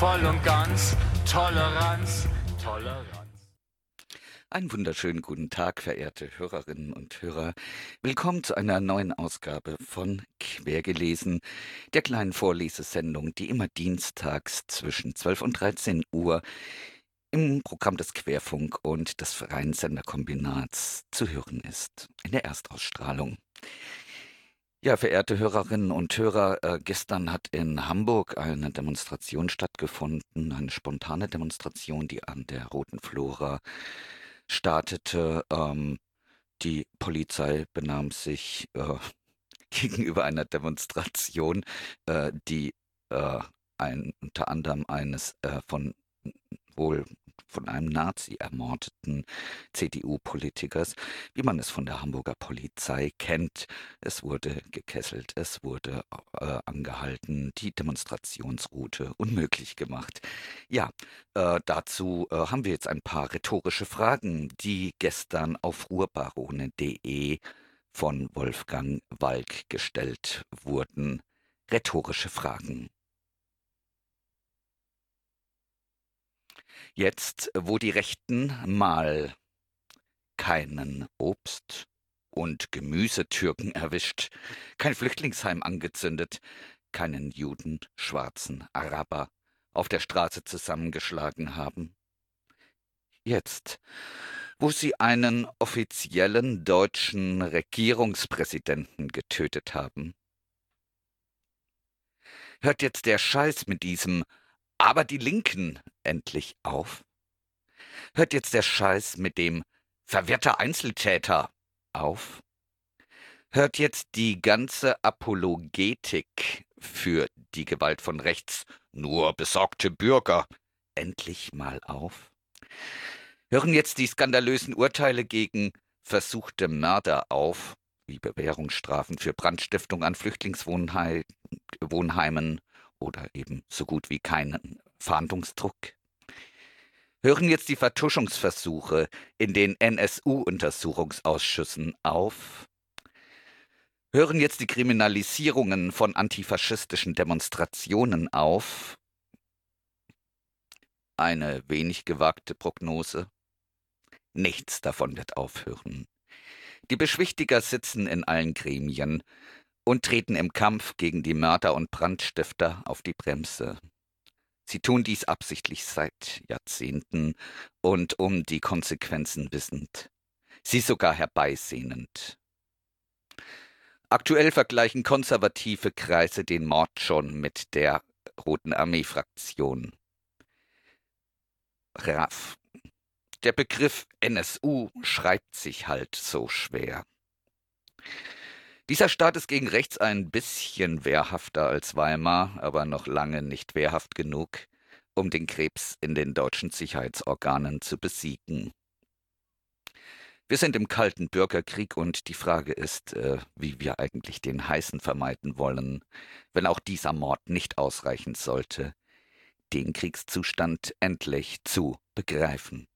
voll und ganz, Toleranz, Toleranz. Einen wunderschönen guten Tag, verehrte Hörerinnen und Hörer. Willkommen zu einer neuen Ausgabe von Quergelesen, der kleinen Vorlesesendung, die immer dienstags zwischen 12 und 13 Uhr im Programm des Querfunk und des Freien Senderkombinats zu hören ist, in der Erstausstrahlung. Ja, verehrte Hörerinnen und Hörer, äh, gestern hat in Hamburg eine Demonstration stattgefunden, eine spontane Demonstration, die an der Roten Flora startete. Ähm, die Polizei benahm sich äh, gegenüber einer Demonstration, äh, die unter anderem eines von wohl von einem Nazi ermordeten CDU-Politikers, wie man es von der Hamburger Polizei kennt. Es wurde gekesselt, es wurde äh, angehalten, die Demonstrationsroute unmöglich gemacht. Ja, äh, dazu äh, haben wir jetzt ein paar rhetorische Fragen, die gestern auf ruhrbarone.de von Wolfgang Walk gestellt wurden. Rhetorische Fragen. Jetzt, wo die Rechten mal keinen Obst und Gemüsetürken erwischt, kein Flüchtlingsheim angezündet, keinen Juden, Schwarzen, Araber auf der Straße zusammengeschlagen haben. Jetzt, wo sie einen offiziellen deutschen Regierungspräsidenten getötet haben. Hört jetzt der Scheiß mit diesem aber die Linken endlich auf? Hört jetzt der Scheiß mit dem verwirrter Einzeltäter auf? Hört jetzt die ganze Apologetik für die Gewalt von rechts, nur besorgte Bürger, endlich mal auf? Hören jetzt die skandalösen Urteile gegen versuchte Mörder auf, wie Bewährungsstrafen für Brandstiftung an Flüchtlingswohnheimen oder eben so gut wie keinen Fahndungsdruck? Hören jetzt die Vertuschungsversuche in den NSU-Untersuchungsausschüssen auf? Hören jetzt die Kriminalisierungen von antifaschistischen Demonstrationen auf? Eine wenig gewagte Prognose. Nichts davon wird aufhören. Die Beschwichtiger sitzen in allen Gremien, und treten im Kampf gegen die Mörder und Brandstifter auf die Bremse. Sie tun dies absichtlich seit Jahrzehnten und um die Konsequenzen wissend, sie sogar herbeisehnend. Aktuell vergleichen konservative Kreise den Mord schon mit der Roten Armee-Fraktion. RAF. Der Begriff NSU schreibt sich halt so schwer. Dieser Staat ist gegen rechts ein bisschen wehrhafter als Weimar, aber noch lange nicht wehrhaft genug, um den Krebs in den deutschen Sicherheitsorganen zu besiegen. Wir sind im kalten Bürgerkrieg und die Frage ist, äh, wie wir eigentlich den heißen vermeiden wollen, wenn auch dieser Mord nicht ausreichen sollte, den Kriegszustand endlich zu begreifen.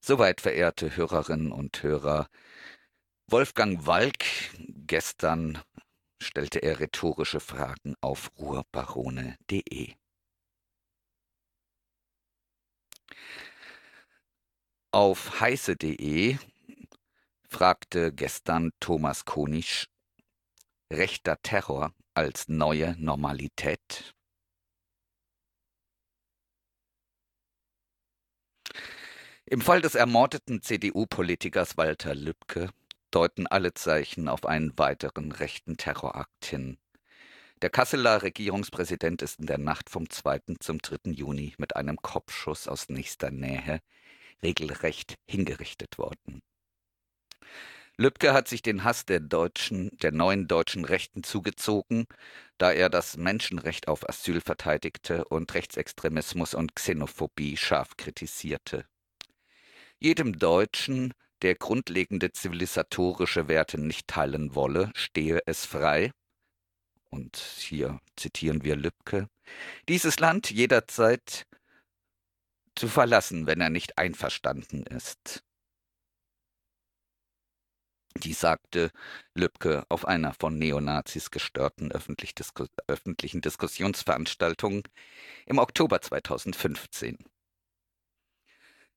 Soweit, verehrte Hörerinnen und Hörer, Wolfgang Walk, gestern stellte er rhetorische Fragen auf ruhrbarone.de. Auf heiße.de fragte gestern Thomas Konisch rechter Terror als neue Normalität. Im Fall des ermordeten CDU-Politikers Walter Lübcke deuten alle Zeichen auf einen weiteren rechten Terrorakt hin. Der Kasseler Regierungspräsident ist in der Nacht vom 2. zum 3. Juni mit einem Kopfschuss aus nächster Nähe regelrecht hingerichtet worden. Lübcke hat sich den Hass der deutschen, der neuen deutschen Rechten zugezogen, da er das Menschenrecht auf Asyl verteidigte und Rechtsextremismus und Xenophobie scharf kritisierte. Jedem Deutschen, der grundlegende zivilisatorische Werte nicht teilen wolle, stehe es frei, und hier zitieren wir Lübcke, dieses Land jederzeit zu verlassen, wenn er nicht einverstanden ist. Die sagte Lübcke auf einer von Neonazis gestörten öffentlich Disku öffentlichen Diskussionsveranstaltung im Oktober 2015.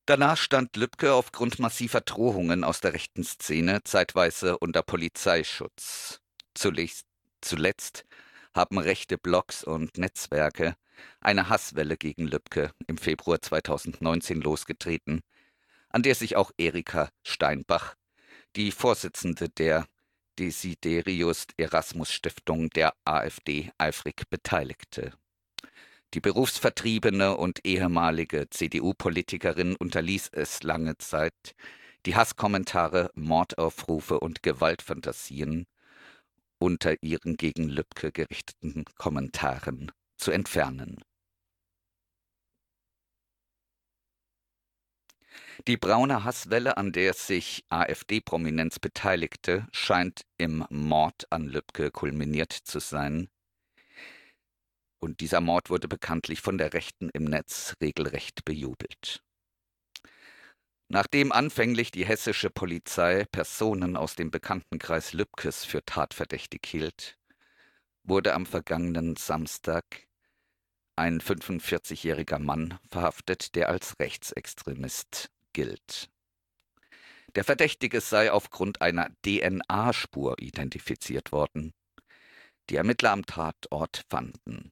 Danach stand Lübcke aufgrund massiver Drohungen aus der rechten Szene zeitweise unter Polizeischutz. Zuletzt, zuletzt haben rechte Blogs und Netzwerke eine Hasswelle gegen Lübcke im Februar 2019 losgetreten, an der sich auch Erika Steinbach, die Vorsitzende der Desiderius Erasmus Stiftung der AfD, eifrig beteiligte. Die berufsvertriebene und ehemalige CDU-Politikerin unterließ es lange Zeit, die Hasskommentare, Mordaufrufe und Gewaltfantasien unter ihren gegen Lübcke gerichteten Kommentaren zu entfernen. Die braune Hasswelle, an der sich AfD-Prominenz beteiligte, scheint im Mord an Lübcke kulminiert zu sein. Und dieser Mord wurde bekanntlich von der Rechten im Netz regelrecht bejubelt. Nachdem anfänglich die hessische Polizei Personen aus dem Bekanntenkreis Lübkes für tatverdächtig hielt, wurde am vergangenen Samstag ein 45-jähriger Mann verhaftet, der als Rechtsextremist gilt. Der Verdächtige sei aufgrund einer DNA-Spur identifiziert worden, die Ermittler am Tatort fanden.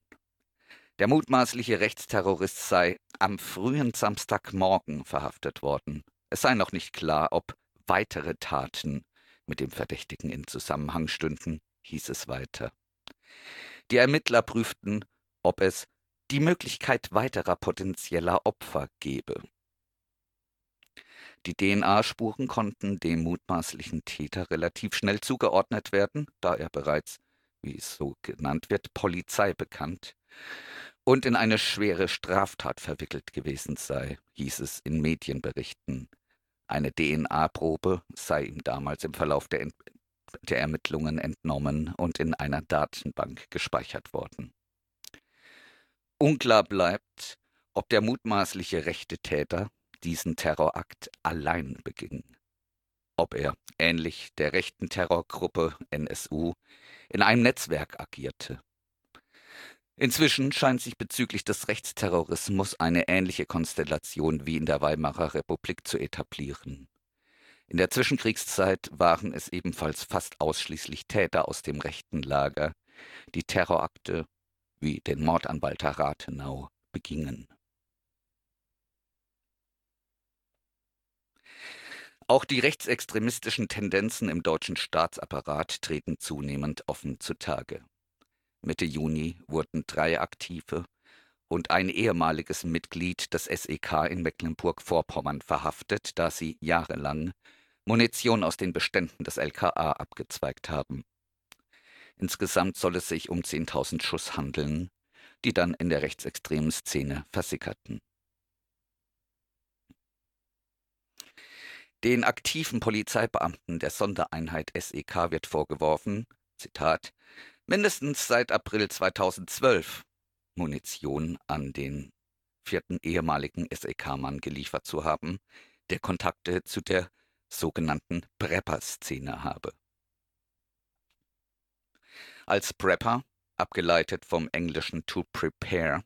Der mutmaßliche Rechtsterrorist sei am frühen Samstagmorgen verhaftet worden. Es sei noch nicht klar, ob weitere Taten mit dem Verdächtigen in Zusammenhang stünden, hieß es weiter. Die Ermittler prüften, ob es die Möglichkeit weiterer potenzieller Opfer gebe. Die DNA-Spuren konnten dem mutmaßlichen Täter relativ schnell zugeordnet werden, da er bereits, wie es so genannt wird, Polizei bekannt und in eine schwere Straftat verwickelt gewesen sei, hieß es in Medienberichten. Eine DNA-Probe sei ihm damals im Verlauf der, Ent der Ermittlungen entnommen und in einer Datenbank gespeichert worden. Unklar bleibt, ob der mutmaßliche rechte Täter diesen Terrorakt allein beging. Ob er, ähnlich der rechten Terrorgruppe NSU, in einem Netzwerk agierte. Inzwischen scheint sich bezüglich des Rechtsterrorismus eine ähnliche Konstellation wie in der Weimarer Republik zu etablieren. In der Zwischenkriegszeit waren es ebenfalls fast ausschließlich Täter aus dem rechten Lager, die Terrorakte wie den Mord an Walter Rathenau begingen. Auch die rechtsextremistischen Tendenzen im deutschen Staatsapparat treten zunehmend offen zutage. Mitte Juni wurden drei aktive und ein ehemaliges Mitglied des SEK in Mecklenburg-Vorpommern verhaftet, da sie jahrelang Munition aus den Beständen des LKA abgezweigt haben. Insgesamt soll es sich um 10.000 Schuss handeln, die dann in der rechtsextremen Szene versickerten. Den aktiven Polizeibeamten der Sondereinheit SEK wird vorgeworfen, Zitat, mindestens seit April 2012 Munition an den vierten ehemaligen SEK-Mann geliefert zu haben, der Kontakte zu der sogenannten Prepper-Szene habe. Als Prepper, abgeleitet vom englischen to prepare,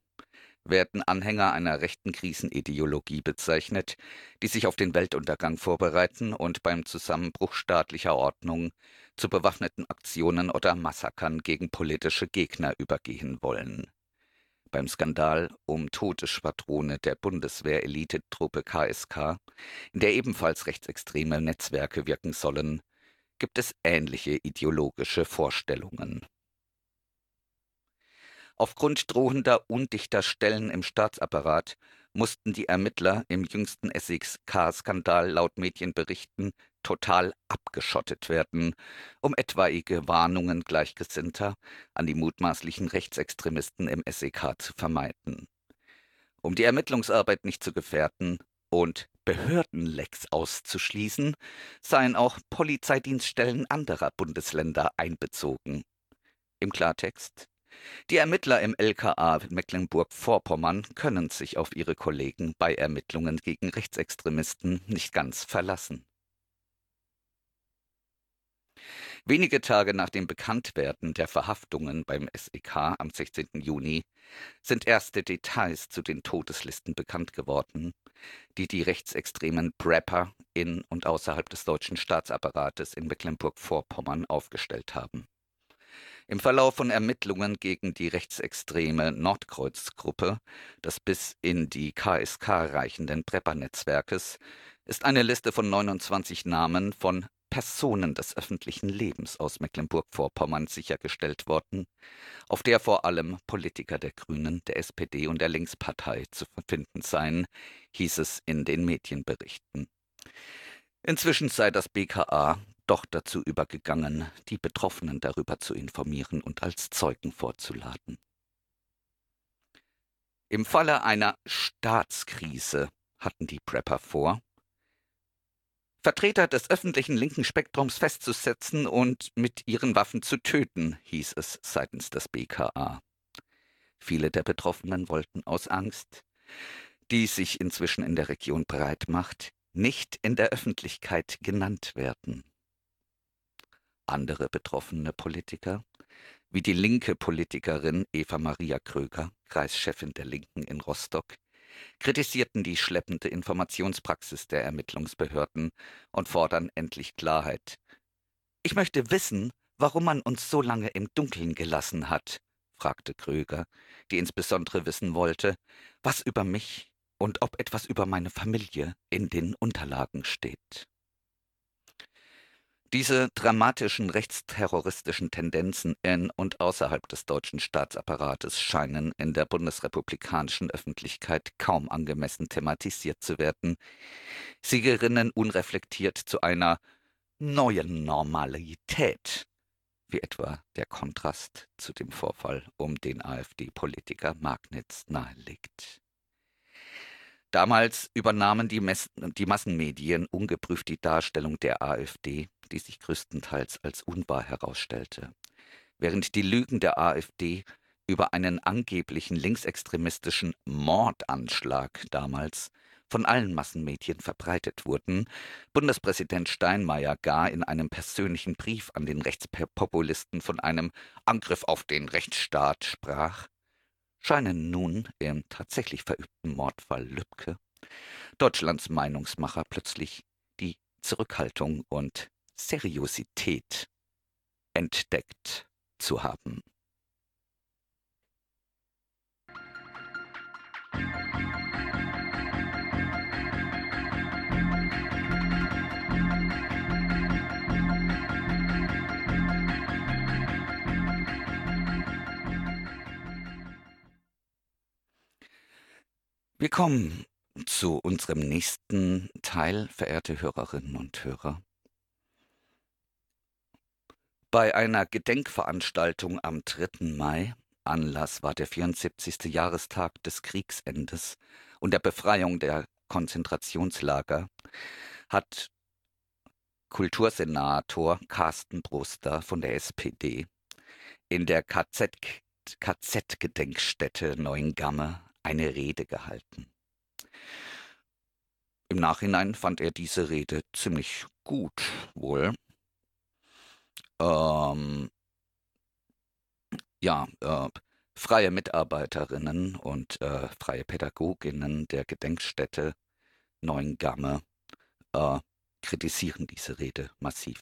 werden Anhänger einer rechten Krisenideologie bezeichnet, die sich auf den Weltuntergang vorbereiten und beim Zusammenbruch staatlicher Ordnung zu bewaffneten Aktionen oder Massakern gegen politische Gegner übergehen wollen. Beim Skandal um Todesschwadrone der Bundeswehr-Elitetruppe KSK, in der ebenfalls rechtsextreme Netzwerke wirken sollen, gibt es ähnliche ideologische Vorstellungen. Aufgrund drohender undichter Stellen im Staatsapparat mussten die Ermittler im jüngsten SEK-Skandal laut Medienberichten total abgeschottet werden, um etwaige Warnungen Gleichgesinnter an die mutmaßlichen Rechtsextremisten im SEK zu vermeiden. Um die Ermittlungsarbeit nicht zu gefährden und Behördenlecks auszuschließen, seien auch Polizeidienststellen anderer Bundesländer einbezogen. Im Klartext die Ermittler im LKA Mecklenburg-Vorpommern können sich auf ihre Kollegen bei Ermittlungen gegen Rechtsextremisten nicht ganz verlassen. Wenige Tage nach dem Bekanntwerden der Verhaftungen beim SEK am 16. Juni sind erste Details zu den Todeslisten bekannt geworden, die die rechtsextremen Prepper in und außerhalb des deutschen Staatsapparates in Mecklenburg-Vorpommern aufgestellt haben. Im Verlauf von Ermittlungen gegen die rechtsextreme Nordkreuz-Gruppe des bis in die KSK reichenden Prepper-Netzwerkes ist eine Liste von 29 Namen von Personen des öffentlichen Lebens aus Mecklenburg-Vorpommern sichergestellt worden, auf der vor allem Politiker der Grünen, der SPD und der Linkspartei zu finden seien, hieß es in den Medienberichten. Inzwischen sei das BKA doch dazu übergegangen, die Betroffenen darüber zu informieren und als Zeugen vorzuladen. Im Falle einer Staatskrise hatten die Prepper vor, Vertreter des öffentlichen linken Spektrums festzusetzen und mit ihren Waffen zu töten, hieß es seitens des BKA. Viele der Betroffenen wollten aus Angst, die sich inzwischen in der Region breit macht, nicht in der Öffentlichkeit genannt werden. Andere betroffene Politiker, wie die linke Politikerin Eva Maria Kröger, Kreischefin der Linken in Rostock, kritisierten die schleppende Informationspraxis der Ermittlungsbehörden und fordern endlich Klarheit. Ich möchte wissen, warum man uns so lange im Dunkeln gelassen hat, fragte Kröger, die insbesondere wissen wollte, was über mich und ob etwas über meine Familie in den Unterlagen steht. Diese dramatischen rechtsterroristischen Tendenzen in und außerhalb des deutschen Staatsapparates scheinen in der bundesrepublikanischen Öffentlichkeit kaum angemessen thematisiert zu werden. Sie gerinnen unreflektiert zu einer neuen Normalität, wie etwa der Kontrast zu dem Vorfall um den AfD-Politiker Magnitz nahelegt. Damals übernahmen die, Mess die Massenmedien ungeprüft die Darstellung der AfD die sich größtenteils als unwahr herausstellte. Während die Lügen der AfD über einen angeblichen linksextremistischen Mordanschlag damals von allen Massenmedien verbreitet wurden, Bundespräsident Steinmeier gar in einem persönlichen Brief an den Rechtspopulisten von einem Angriff auf den Rechtsstaat sprach, scheinen nun im tatsächlich verübten Mordfall Lübcke Deutschlands Meinungsmacher plötzlich die Zurückhaltung und Seriosität entdeckt zu haben. Wir kommen zu unserem nächsten Teil, verehrte Hörerinnen und Hörer. Bei einer Gedenkveranstaltung am 3. Mai, Anlass war der 74. Jahrestag des Kriegsendes und der Befreiung der Konzentrationslager, hat Kultursenator Carsten Bruster von der SPD in der KZ-Gedenkstätte Neuengamme eine Rede gehalten. Im Nachhinein fand er diese Rede ziemlich gut wohl ähm, ja, äh, freie Mitarbeiterinnen und äh, freie Pädagoginnen der Gedenkstätte Neuengamme äh, kritisieren diese Rede massiv.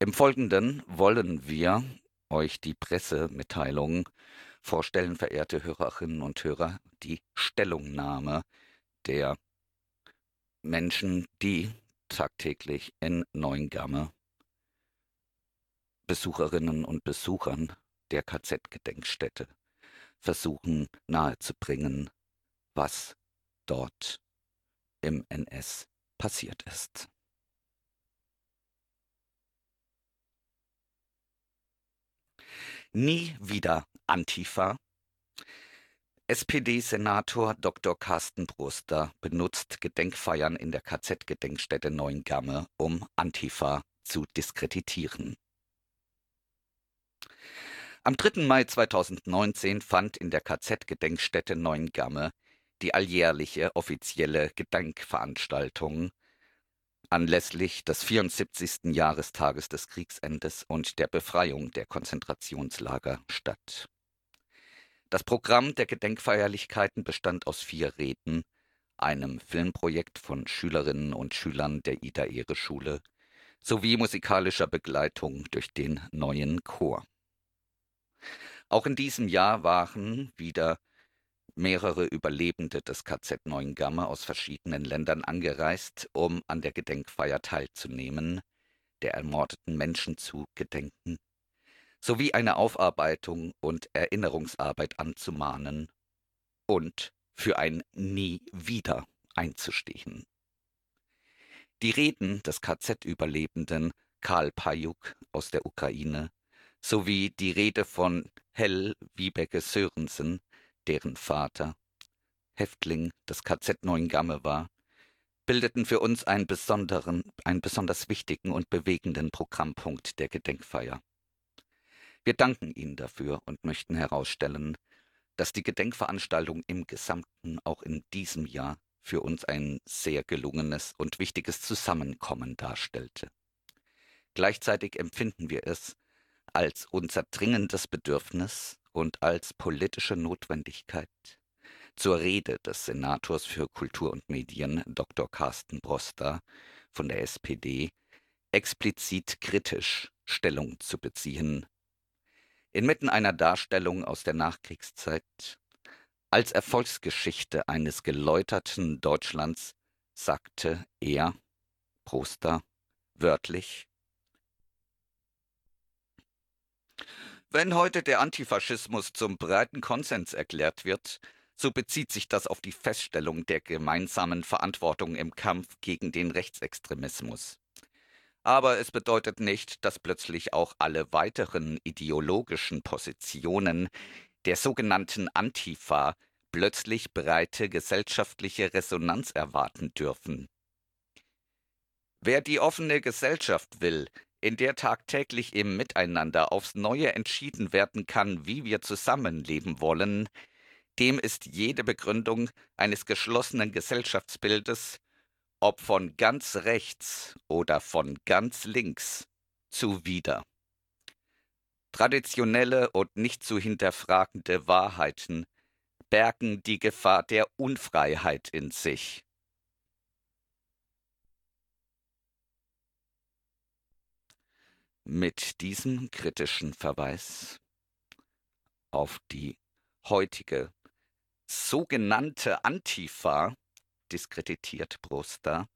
Im Folgenden wollen wir euch die Pressemitteilung vorstellen, verehrte Hörerinnen und Hörer, die Stellungnahme der Menschen, die tagtäglich in Neuengamme Besucherinnen und Besuchern der KZ-Gedenkstätte versuchen nahezubringen, was dort im NS passiert ist. Nie wieder Antifa. SPD-Senator Dr. Carsten Bruster benutzt Gedenkfeiern in der KZ-Gedenkstätte Neuengamme, um Antifa zu diskreditieren. Am 3. Mai 2019 fand in der KZ-Gedenkstätte Neuengamme die alljährliche offizielle Gedenkveranstaltung anlässlich des 74. Jahrestages des Kriegsendes und der Befreiung der Konzentrationslager statt. Das Programm der Gedenkfeierlichkeiten bestand aus vier Reden, einem Filmprojekt von Schülerinnen und Schülern der Ida-Ehre-Schule sowie musikalischer Begleitung durch den neuen Chor. Auch in diesem Jahr waren wieder mehrere Überlebende des KZ Neuengamme aus verschiedenen Ländern angereist, um an der Gedenkfeier teilzunehmen, der ermordeten Menschen zu gedenken, sowie eine Aufarbeitung und Erinnerungsarbeit anzumahnen und für ein Nie wieder einzustehen. Die Reden des KZ-Überlebenden Karl Pajuk aus der Ukraine sowie die Rede von Hell Wiebeke Sörensen deren Vater Häftling des KZ Neuengamme war, bildeten für uns einen besonderen, einen besonders wichtigen und bewegenden Programmpunkt der Gedenkfeier. Wir danken Ihnen dafür und möchten herausstellen, dass die Gedenkveranstaltung im Gesamten auch in diesem Jahr für uns ein sehr gelungenes und wichtiges Zusammenkommen darstellte. Gleichzeitig empfinden wir es als unser dringendes Bedürfnis, und als politische Notwendigkeit zur Rede des Senators für Kultur und Medien Dr. Carsten Broster von der SPD explizit kritisch Stellung zu beziehen. Inmitten einer Darstellung aus der Nachkriegszeit als Erfolgsgeschichte eines geläuterten Deutschlands sagte er, Proster, wörtlich, Wenn heute der Antifaschismus zum breiten Konsens erklärt wird, so bezieht sich das auf die Feststellung der gemeinsamen Verantwortung im Kampf gegen den Rechtsextremismus. Aber es bedeutet nicht, dass plötzlich auch alle weiteren ideologischen Positionen der sogenannten Antifa plötzlich breite gesellschaftliche Resonanz erwarten dürfen. Wer die offene Gesellschaft will, in der tagtäglich im Miteinander aufs Neue entschieden werden kann, wie wir zusammenleben wollen, dem ist jede Begründung eines geschlossenen Gesellschaftsbildes, ob von ganz rechts oder von ganz links, zuwider. Traditionelle und nicht zu hinterfragende Wahrheiten bergen die Gefahr der Unfreiheit in sich. Mit diesem kritischen Verweis auf die heutige sogenannte Antifa diskreditiert Bruster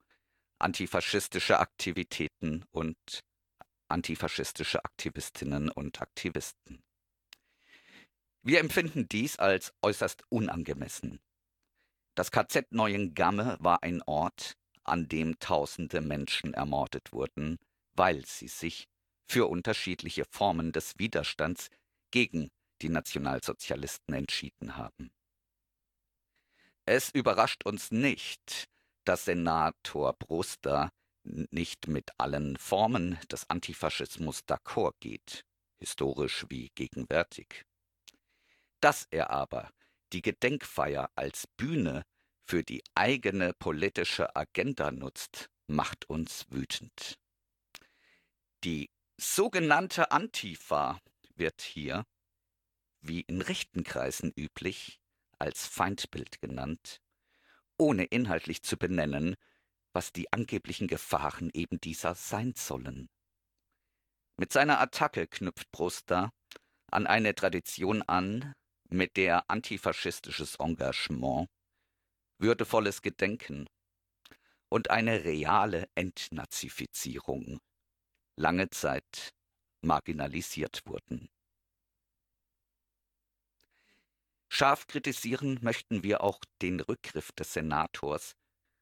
antifaschistische Aktivitäten und antifaschistische Aktivistinnen und Aktivisten. Wir empfinden dies als äußerst unangemessen. Das KZ Neuengamme war ein Ort, an dem tausende Menschen ermordet wurden, weil sie sich für unterschiedliche Formen des Widerstands gegen die Nationalsozialisten entschieden haben. Es überrascht uns nicht, dass Senator Bruster nicht mit allen Formen des Antifaschismus d'accord geht, historisch wie gegenwärtig. Dass er aber die Gedenkfeier als Bühne für die eigene politische Agenda nutzt, macht uns wütend. Die sogenannte Antifa wird hier, wie in rechten Kreisen üblich, als Feindbild genannt, ohne inhaltlich zu benennen, was die angeblichen Gefahren eben dieser sein sollen. Mit seiner Attacke knüpft Bruster an eine Tradition an, mit der antifaschistisches Engagement, würdevolles Gedenken und eine reale Entnazifizierung lange Zeit marginalisiert wurden. Scharf kritisieren möchten wir auch den Rückgriff des Senators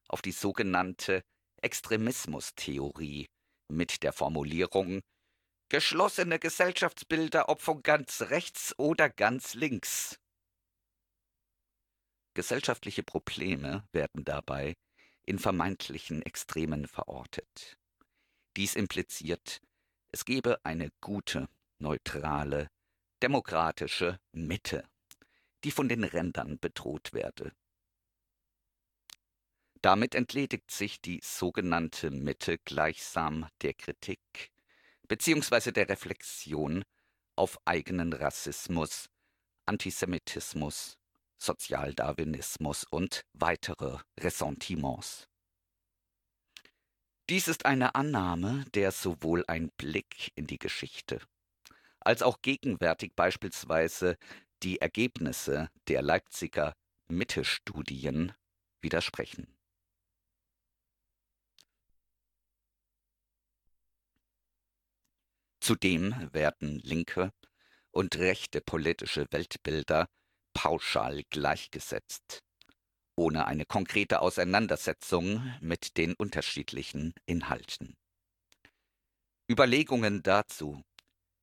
auf die sogenannte Extremismustheorie mit der Formulierung geschlossene Gesellschaftsbilder ob von ganz rechts oder ganz links. Gesellschaftliche Probleme werden dabei in vermeintlichen Extremen verortet. Dies impliziert, es gebe eine gute, neutrale, demokratische Mitte, die von den Rändern bedroht werde. Damit entledigt sich die sogenannte Mitte gleichsam der Kritik bzw. der Reflexion auf eigenen Rassismus, Antisemitismus, Sozialdarwinismus und weitere Ressentiments. Dies ist eine Annahme, der sowohl ein Blick in die Geschichte als auch gegenwärtig beispielsweise die Ergebnisse der Leipziger Mitte-Studien widersprechen. Zudem werden linke und rechte politische Weltbilder pauschal gleichgesetzt, ohne eine konkrete Auseinandersetzung mit den unterschiedlichen Inhalten. Überlegungen dazu,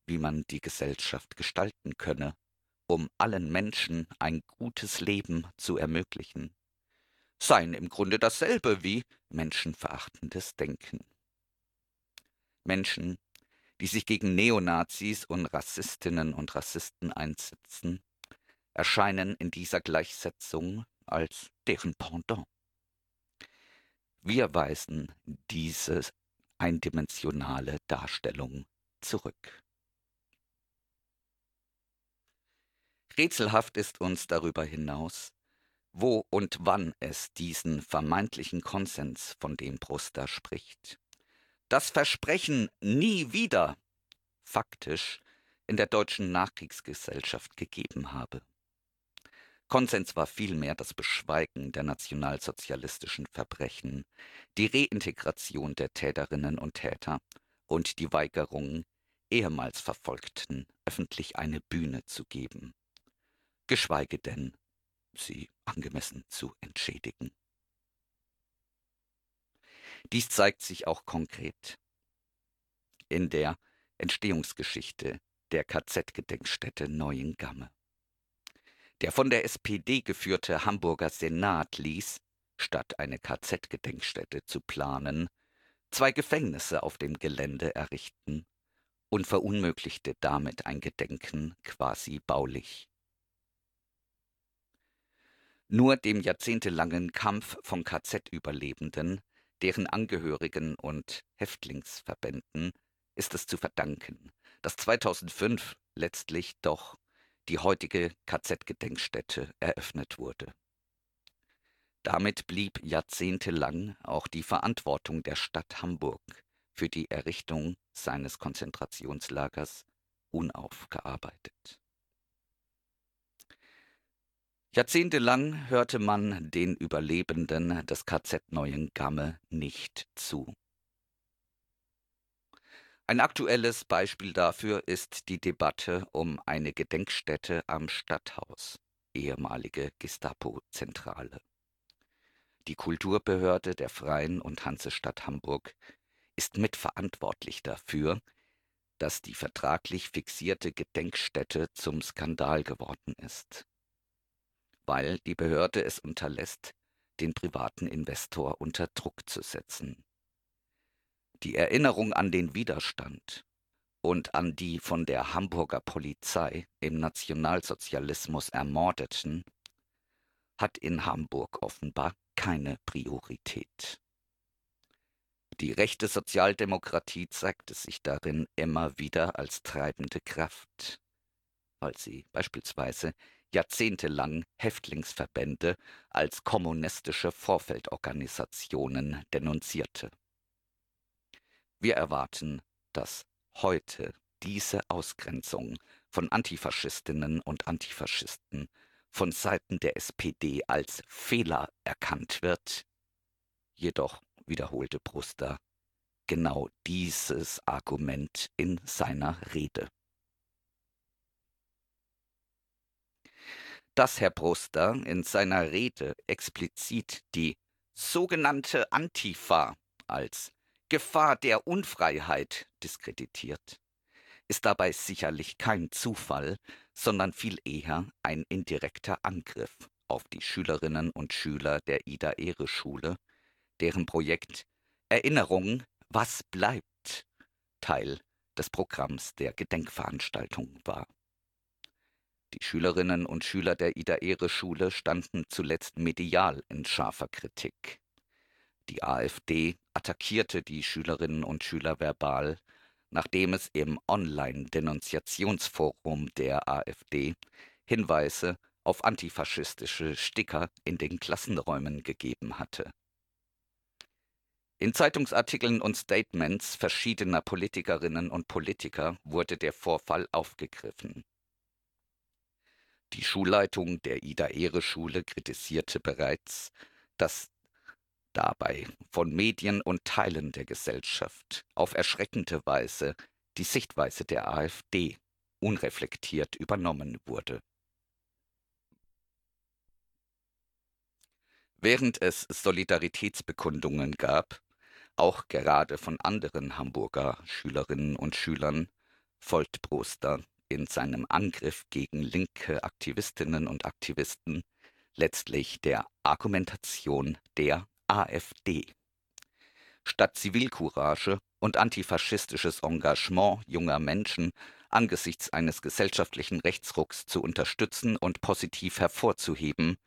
wie man die Gesellschaft gestalten könne, um allen Menschen ein gutes Leben zu ermöglichen, seien im Grunde dasselbe wie menschenverachtendes Denken. Menschen, die sich gegen Neonazis und Rassistinnen und Rassisten einsetzen, erscheinen in dieser Gleichsetzung als deren Pendant. Wir weisen diese eindimensionale Darstellung zurück. Rätselhaft ist uns darüber hinaus, wo und wann es diesen vermeintlichen Konsens, von dem Bruster spricht, das Versprechen nie wieder faktisch in der deutschen Nachkriegsgesellschaft gegeben habe. Konsens war vielmehr das Beschweigen der nationalsozialistischen Verbrechen, die Reintegration der Täterinnen und Täter und die Weigerung, ehemals Verfolgten öffentlich eine Bühne zu geben, geschweige denn sie angemessen zu entschädigen. Dies zeigt sich auch konkret in der Entstehungsgeschichte der KZ-Gedenkstätte Neuengamme. Der von der SPD geführte Hamburger Senat ließ, statt eine KZ-Gedenkstätte zu planen, zwei Gefängnisse auf dem Gelände errichten und verunmöglichte damit ein Gedenken quasi baulich. Nur dem jahrzehntelangen Kampf von KZ-Überlebenden deren Angehörigen und Häftlingsverbänden ist es zu verdanken, dass 2005 letztlich doch die heutige KZ-Gedenkstätte eröffnet wurde. Damit blieb jahrzehntelang auch die Verantwortung der Stadt Hamburg für die Errichtung seines Konzentrationslagers unaufgearbeitet. Jahrzehntelang hörte man den Überlebenden des KZ Neuengamme nicht zu. Ein aktuelles Beispiel dafür ist die Debatte um eine Gedenkstätte am Stadthaus, ehemalige Gestapo-Zentrale. Die Kulturbehörde der Freien und Hansestadt Hamburg ist mitverantwortlich dafür, dass die vertraglich fixierte Gedenkstätte zum Skandal geworden ist weil die Behörde es unterlässt, den privaten Investor unter Druck zu setzen. Die Erinnerung an den Widerstand und an die von der Hamburger Polizei im Nationalsozialismus Ermordeten hat in Hamburg offenbar keine Priorität. Die rechte Sozialdemokratie zeigte sich darin immer wieder als treibende Kraft, weil sie beispielsweise jahrzehntelang Häftlingsverbände als kommunistische Vorfeldorganisationen denunzierte. Wir erwarten, dass heute diese Ausgrenzung von Antifaschistinnen und Antifaschisten von Seiten der SPD als Fehler erkannt wird. Jedoch wiederholte Bruster genau dieses Argument in seiner Rede. Dass Herr Bruster in seiner Rede explizit die sogenannte Antifa als Gefahr der Unfreiheit diskreditiert, ist dabei sicherlich kein Zufall, sondern viel eher ein indirekter Angriff auf die Schülerinnen und Schüler der Ida-Ehre-Schule, deren Projekt Erinnerung, was bleibt Teil des Programms der Gedenkveranstaltung war. Die Schülerinnen und Schüler der Ida-Ehre-Schule standen zuletzt medial in scharfer Kritik. Die AfD attackierte die Schülerinnen und Schüler verbal, nachdem es im Online-Denunziationsforum der AfD Hinweise auf antifaschistische Sticker in den Klassenräumen gegeben hatte. In Zeitungsartikeln und Statements verschiedener Politikerinnen und Politiker wurde der Vorfall aufgegriffen. Die Schulleitung der Ida-Ehre-Schule kritisierte bereits, dass dabei von Medien und Teilen der Gesellschaft auf erschreckende Weise die Sichtweise der AfD unreflektiert übernommen wurde. Während es Solidaritätsbekundungen gab, auch gerade von anderen Hamburger Schülerinnen und Schülern, folgt Proster in seinem Angriff gegen linke Aktivistinnen und Aktivisten letztlich der Argumentation der AfD. Statt Zivilcourage und antifaschistisches Engagement junger Menschen angesichts eines gesellschaftlichen Rechtsrucks zu unterstützen und positiv hervorzuheben,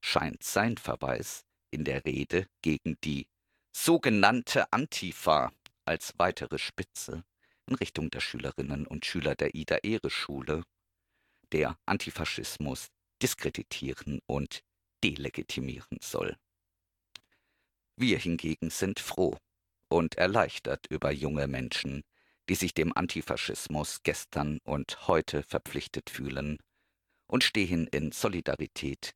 scheint sein Verweis in der Rede gegen die sogenannte Antifa als weitere Spitze in Richtung der Schülerinnen und Schüler der Ida-Ehre-Schule, der Antifaschismus diskreditieren und delegitimieren soll. Wir hingegen sind froh und erleichtert über junge Menschen, die sich dem Antifaschismus gestern und heute verpflichtet fühlen und stehen in Solidarität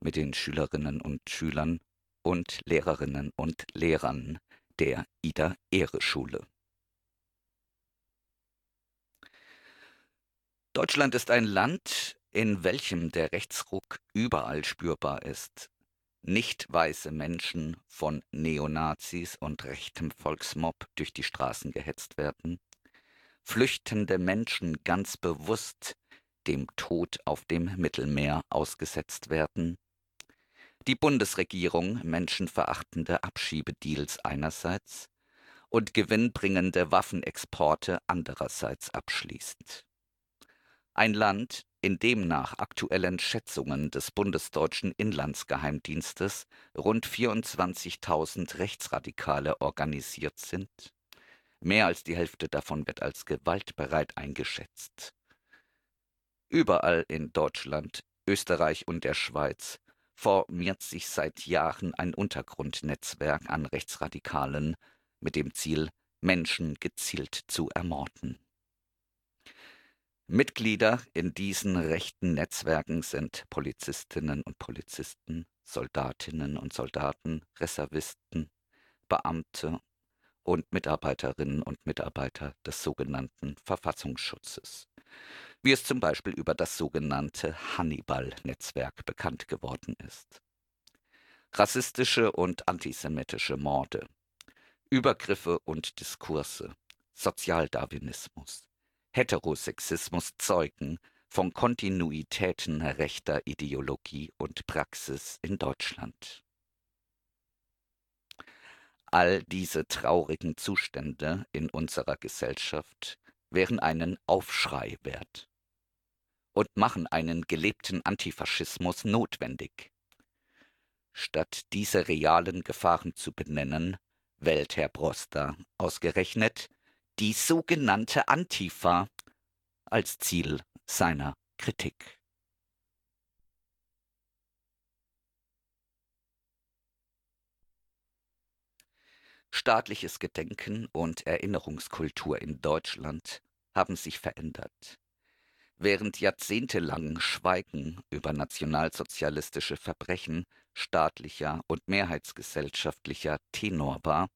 mit den Schülerinnen und Schülern und Lehrerinnen und Lehrern der Ida-Ehre-Schule. Deutschland ist ein Land, in welchem der Rechtsruck überall spürbar ist. Nicht weiße Menschen von Neonazis und rechtem Volksmob durch die Straßen gehetzt werden, flüchtende Menschen ganz bewusst dem Tod auf dem Mittelmeer ausgesetzt werden, die Bundesregierung menschenverachtende Abschiebedeals einerseits und gewinnbringende Waffenexporte andererseits abschließt. Ein Land, in dem nach aktuellen Schätzungen des bundesdeutschen Inlandsgeheimdienstes rund 24.000 Rechtsradikale organisiert sind. Mehr als die Hälfte davon wird als gewaltbereit eingeschätzt. Überall in Deutschland, Österreich und der Schweiz formiert sich seit Jahren ein Untergrundnetzwerk an Rechtsradikalen mit dem Ziel, Menschen gezielt zu ermorden. Mitglieder in diesen rechten Netzwerken sind Polizistinnen und Polizisten, Soldatinnen und Soldaten, Reservisten, Beamte und Mitarbeiterinnen und Mitarbeiter des sogenannten Verfassungsschutzes wie es zum Beispiel über das sogenannte Hannibal-Netzwerk bekannt geworden ist. Rassistische und antisemitische Morde, Übergriffe und Diskurse, Sozialdarwinismus, Heterosexismus zeugen von Kontinuitäten rechter Ideologie und Praxis in Deutschland. All diese traurigen Zustände in unserer Gesellschaft wären einen Aufschrei wert und machen einen gelebten Antifaschismus notwendig. Statt diese realen Gefahren zu benennen, wählt Herr Broster ausgerechnet die sogenannte Antifa als Ziel seiner Kritik. Staatliches Gedenken und Erinnerungskultur in Deutschland haben sich verändert. Während jahrzehntelang Schweigen über nationalsozialistische Verbrechen staatlicher und mehrheitsgesellschaftlicher Tenor war,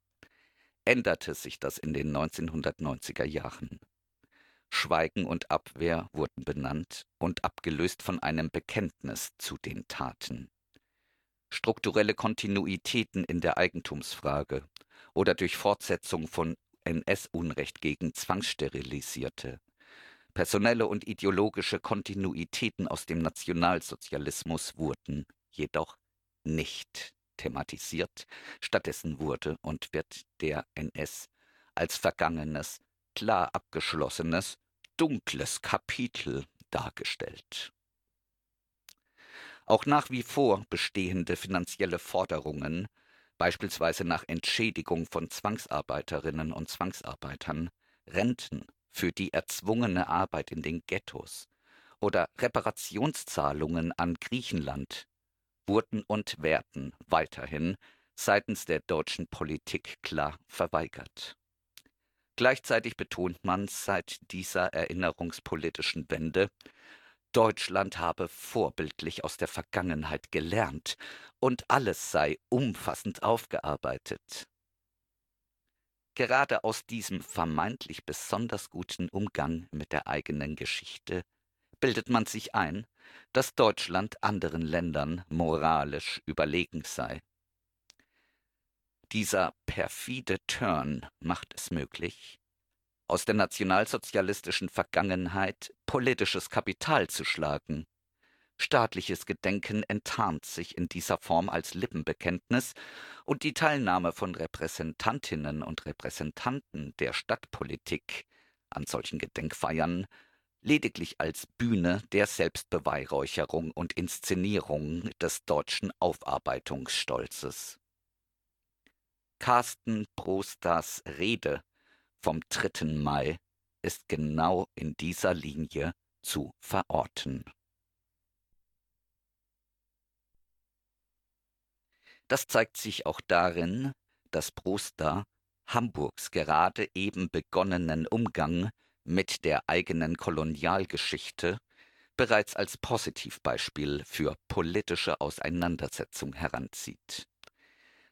änderte sich das in den 1990er Jahren. Schweigen und Abwehr wurden benannt und abgelöst von einem Bekenntnis zu den Taten. Strukturelle Kontinuitäten in der Eigentumsfrage oder durch Fortsetzung von NS-Unrecht gegen Zwangssterilisierte, personelle und ideologische Kontinuitäten aus dem Nationalsozialismus wurden jedoch nicht thematisiert, stattdessen wurde und wird der NS als vergangenes, klar abgeschlossenes, dunkles Kapitel dargestellt. Auch nach wie vor bestehende finanzielle Forderungen, beispielsweise nach Entschädigung von Zwangsarbeiterinnen und Zwangsarbeitern, Renten für die erzwungene Arbeit in den Ghettos oder Reparationszahlungen an Griechenland wurden und werden weiterhin seitens der deutschen Politik klar verweigert. Gleichzeitig betont man seit dieser erinnerungspolitischen Wende, Deutschland habe vorbildlich aus der Vergangenheit gelernt und alles sei umfassend aufgearbeitet. Gerade aus diesem vermeintlich besonders guten Umgang mit der eigenen Geschichte bildet man sich ein, dass Deutschland anderen Ländern moralisch überlegen sei. Dieser perfide Turn macht es möglich, aus der nationalsozialistischen Vergangenheit politisches Kapital zu schlagen. Staatliches Gedenken enttarnt sich in dieser Form als Lippenbekenntnis und die Teilnahme von Repräsentantinnen und Repräsentanten der Stadtpolitik an solchen Gedenkfeiern lediglich als Bühne der Selbstbeweihräucherung und Inszenierung des deutschen Aufarbeitungsstolzes. Carsten Prosters Rede vom 3. Mai ist genau in dieser Linie zu verorten. Das zeigt sich auch darin, dass Proster Hamburgs gerade eben begonnenen Umgang mit der eigenen Kolonialgeschichte bereits als Positivbeispiel für politische Auseinandersetzung heranzieht.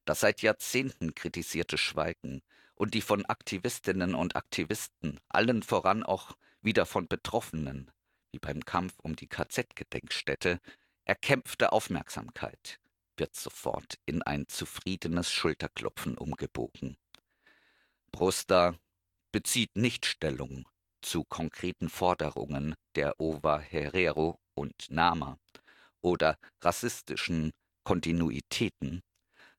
Das seit Jahrzehnten kritisierte Schweigen und die von Aktivistinnen und Aktivisten, allen voran auch wieder von Betroffenen, wie beim Kampf um die KZ-Gedenkstätte, erkämpfte Aufmerksamkeit wird sofort in ein zufriedenes Schulterklopfen umgebogen. Bruster bezieht nicht Stellung zu konkreten Forderungen der Ova Herero und Nama oder rassistischen Kontinuitäten,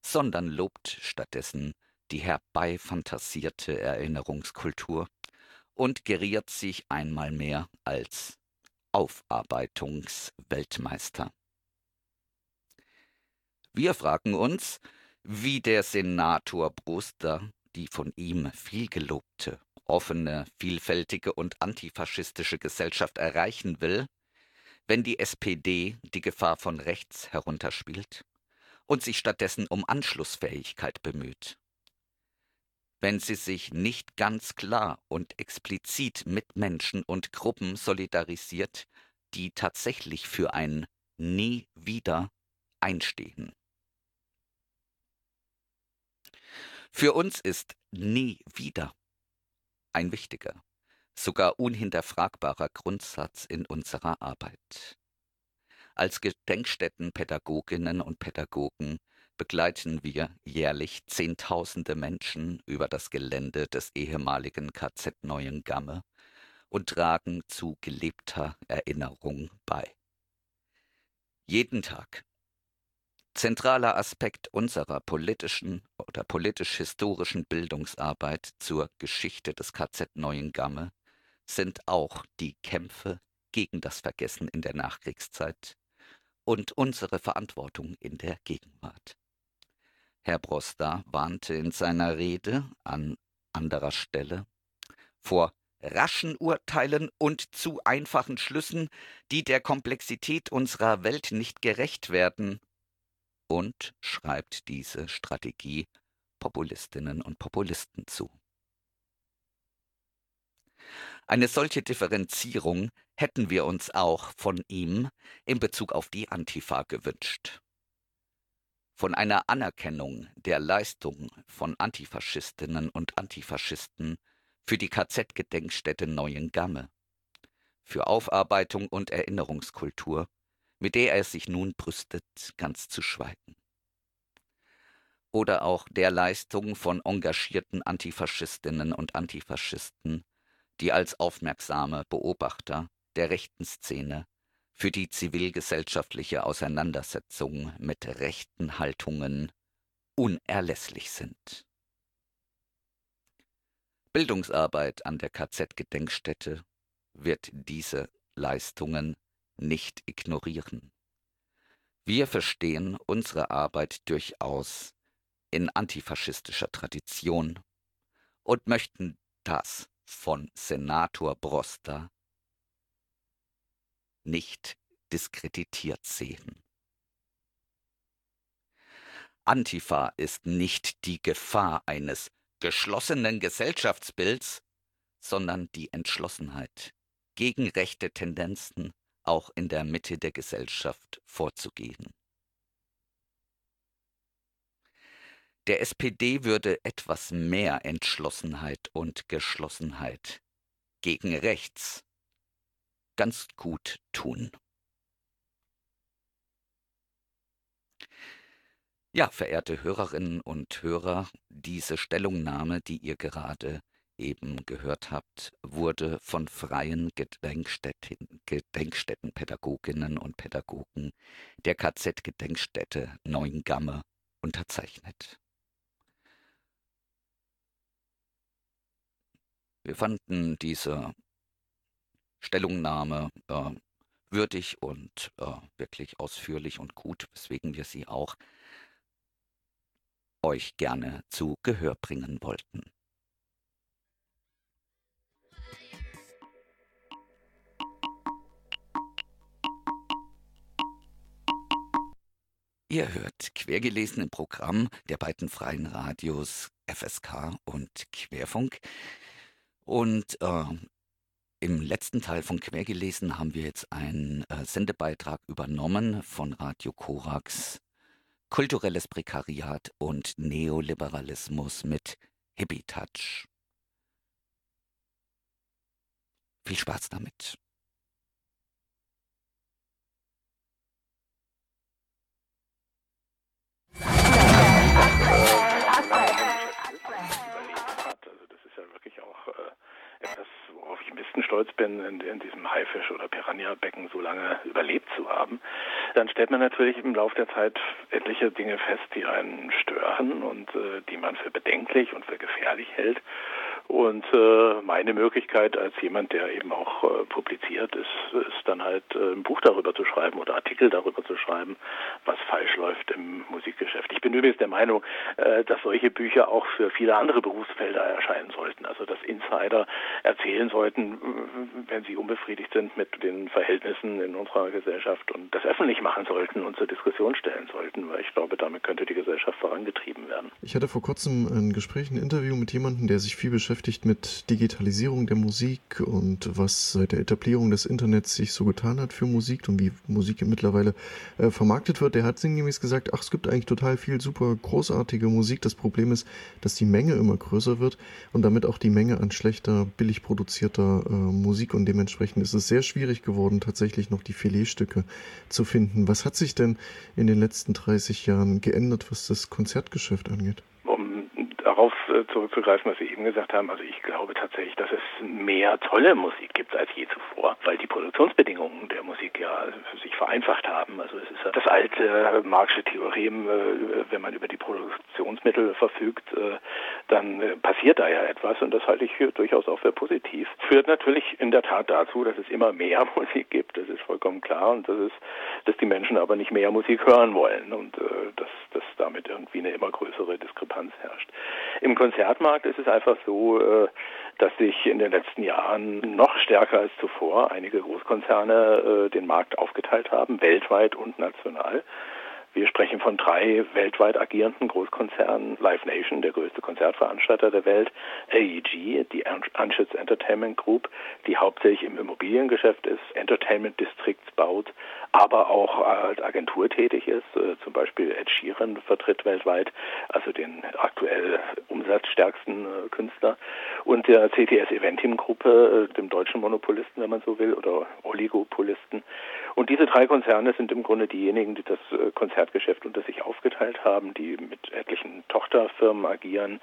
sondern lobt stattdessen die herbeifantasierte Erinnerungskultur und geriert sich einmal mehr als Aufarbeitungsweltmeister. Wir fragen uns, wie der Senator Bruster die von ihm viel gelobte offene, vielfältige und antifaschistische Gesellschaft erreichen will, wenn die SPD die Gefahr von rechts herunterspielt und sich stattdessen um Anschlussfähigkeit bemüht. Wenn sie sich nicht ganz klar und explizit mit Menschen und Gruppen solidarisiert, die tatsächlich für ein Nie wieder einstehen. Für uns ist nie wieder ein wichtiger, sogar unhinterfragbarer Grundsatz in unserer Arbeit. Als Gedenkstättenpädagoginnen und Pädagogen begleiten wir jährlich Zehntausende Menschen über das Gelände des ehemaligen KZ Neuengamme und tragen zu gelebter Erinnerung bei. Jeden Tag Zentraler Aspekt unserer politischen oder politisch-historischen Bildungsarbeit zur Geschichte des KZ Neuengamme sind auch die Kämpfe gegen das Vergessen in der Nachkriegszeit und unsere Verantwortung in der Gegenwart. Herr Broster warnte in seiner Rede an anderer Stelle vor raschen Urteilen und zu einfachen Schlüssen, die der Komplexität unserer Welt nicht gerecht werden und schreibt diese Strategie Populistinnen und Populisten zu. Eine solche Differenzierung hätten wir uns auch von ihm in Bezug auf die Antifa gewünscht. Von einer Anerkennung der Leistung von Antifaschistinnen und Antifaschisten für die KZ-Gedenkstätte Neuengamme, für Aufarbeitung und Erinnerungskultur, mit der er sich nun brüstet, ganz zu schweigen. Oder auch der Leistung von engagierten Antifaschistinnen und Antifaschisten, die als aufmerksame Beobachter der rechten Szene für die zivilgesellschaftliche Auseinandersetzung mit rechten Haltungen unerlässlich sind. Bildungsarbeit an der KZ-Gedenkstätte wird diese Leistungen nicht ignorieren. Wir verstehen unsere Arbeit durchaus in antifaschistischer Tradition und möchten das von Senator Broster nicht diskreditiert sehen. Antifa ist nicht die Gefahr eines geschlossenen Gesellschaftsbilds, sondern die Entschlossenheit, gegen rechte Tendenzen auch in der Mitte der Gesellschaft vorzugehen. Der SPD würde etwas mehr Entschlossenheit und Geschlossenheit gegen rechts ganz gut tun. Ja, verehrte Hörerinnen und Hörer, diese Stellungnahme, die ihr gerade eben gehört habt, wurde von freien Gedenkstätten, Gedenkstättenpädagoginnen und Pädagogen der KZ-Gedenkstätte Neuengamme unterzeichnet. Wir fanden diese Stellungnahme äh, würdig und äh, wirklich ausführlich und gut, weswegen wir sie auch euch gerne zu Gehör bringen wollten. Ihr hört quergelesen im Programm der beiden freien Radios FSK und Querfunk. Und äh, im letzten Teil von Quergelesen haben wir jetzt einen äh, Sendebeitrag übernommen von Radio Korax kulturelles Prekariat und Neoliberalismus mit Hippie Touch. Viel Spaß damit. Stolz bin, in, in diesem Haifisch- oder Piranha-Becken so lange überlebt zu haben, dann stellt man natürlich im Laufe der Zeit etliche Dinge fest, die einen stören und äh, die man für bedenklich und für gefährlich hält. Und äh, meine Möglichkeit als jemand, der eben auch äh, publiziert, ist, ist dann halt äh, ein Buch darüber zu schreiben oder Artikel darüber zu schreiben, was falsch läuft im Musikgeschäft. Ich bin übrigens der Meinung, äh, dass solche Bücher auch für viele andere Berufsfelder erscheinen sollten. Also dass Insider erzählen sollten, wenn sie unbefriedigt sind mit den Verhältnissen in unserer Gesellschaft und das öffentlich machen sollten und zur Diskussion stellen sollten, weil ich glaube, damit könnte die Gesellschaft vorangetrieben werden. Ich hatte vor kurzem ein Gespräch, ein Interview mit jemandem, der sich viel beschäftigt beschäftigt mit Digitalisierung der Musik und was seit der Etablierung des Internets sich so getan hat für Musik und wie Musik mittlerweile äh, vermarktet wird. Der hat sinngemäß gesagt, ach, es gibt eigentlich total viel super großartige Musik. Das Problem ist, dass die Menge immer größer wird und damit auch die Menge an schlechter, billig produzierter äh, Musik und dementsprechend ist es sehr schwierig geworden, tatsächlich noch die Filetstücke zu finden. Was hat sich denn in den letzten 30 Jahren geändert, was das Konzertgeschäft angeht? Darauf äh, zurückzugreifen, was Sie eben gesagt haben, also ich glaube tatsächlich, dass es mehr tolle Musik gibt als je zuvor, weil die Produktionsbedingungen der Musik ja sich vereinfacht haben. Also es ist das alte Marxische Theorem, äh, wenn man über die Produktionsmittel verfügt, äh, dann passiert da ja etwas und das halte ich durchaus auch für positiv. Führt natürlich in der Tat dazu, dass es immer mehr Musik gibt, das ist vollkommen klar und das ist, dass die Menschen aber nicht mehr Musik hören wollen und dass, dass damit irgendwie eine immer größere Diskrepanz herrscht. Im Konzertmarkt ist es einfach so, äh, dass sich in den letzten Jahren noch stärker als zuvor einige Großkonzerne äh, den Markt aufgeteilt haben, weltweit und national. Wir sprechen von drei weltweit agierenden Großkonzernen. Live Nation, der größte Konzertveranstalter der Welt. AEG, die Anschutz Entertainment Group, die hauptsächlich im Immobiliengeschäft ist, Entertainment Districts baut, aber auch als Agentur tätig ist. Äh, zum Beispiel Ed Sheeran vertritt weltweit, also den aktuell umsatzstärksten äh, Künstler. Und der CTS Eventim Gruppe, äh, dem deutschen Monopolisten, wenn man so will, oder Oligopolisten. Und diese drei Konzerne sind im Grunde diejenigen, die das Konzertgeschäft unter sich aufgeteilt haben, die mit etlichen Tochterfirmen agieren,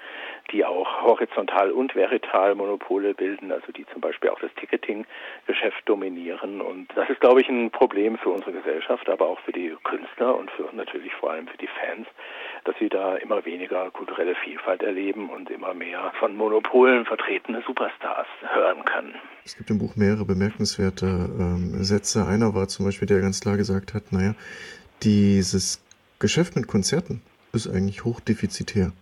die auch horizontal und verital Monopole bilden, also die zum Beispiel auch das Ticketing-Geschäft dominieren. Und das ist, glaube ich, ein Problem für unsere Gesellschaft, aber auch für die Künstler und für natürlich vor allem für die Fans, dass sie da immer weniger kulturelle Vielfalt erleben und immer mehr von Monopolen vertretene Superstars hören können. Es gibt im Buch mehrere bemerkenswerte ähm, Sätze. Einer war zum Beispiel, der ganz klar gesagt hat, naja, dieses Geschäft mit Konzerten ist eigentlich hochdefizitär.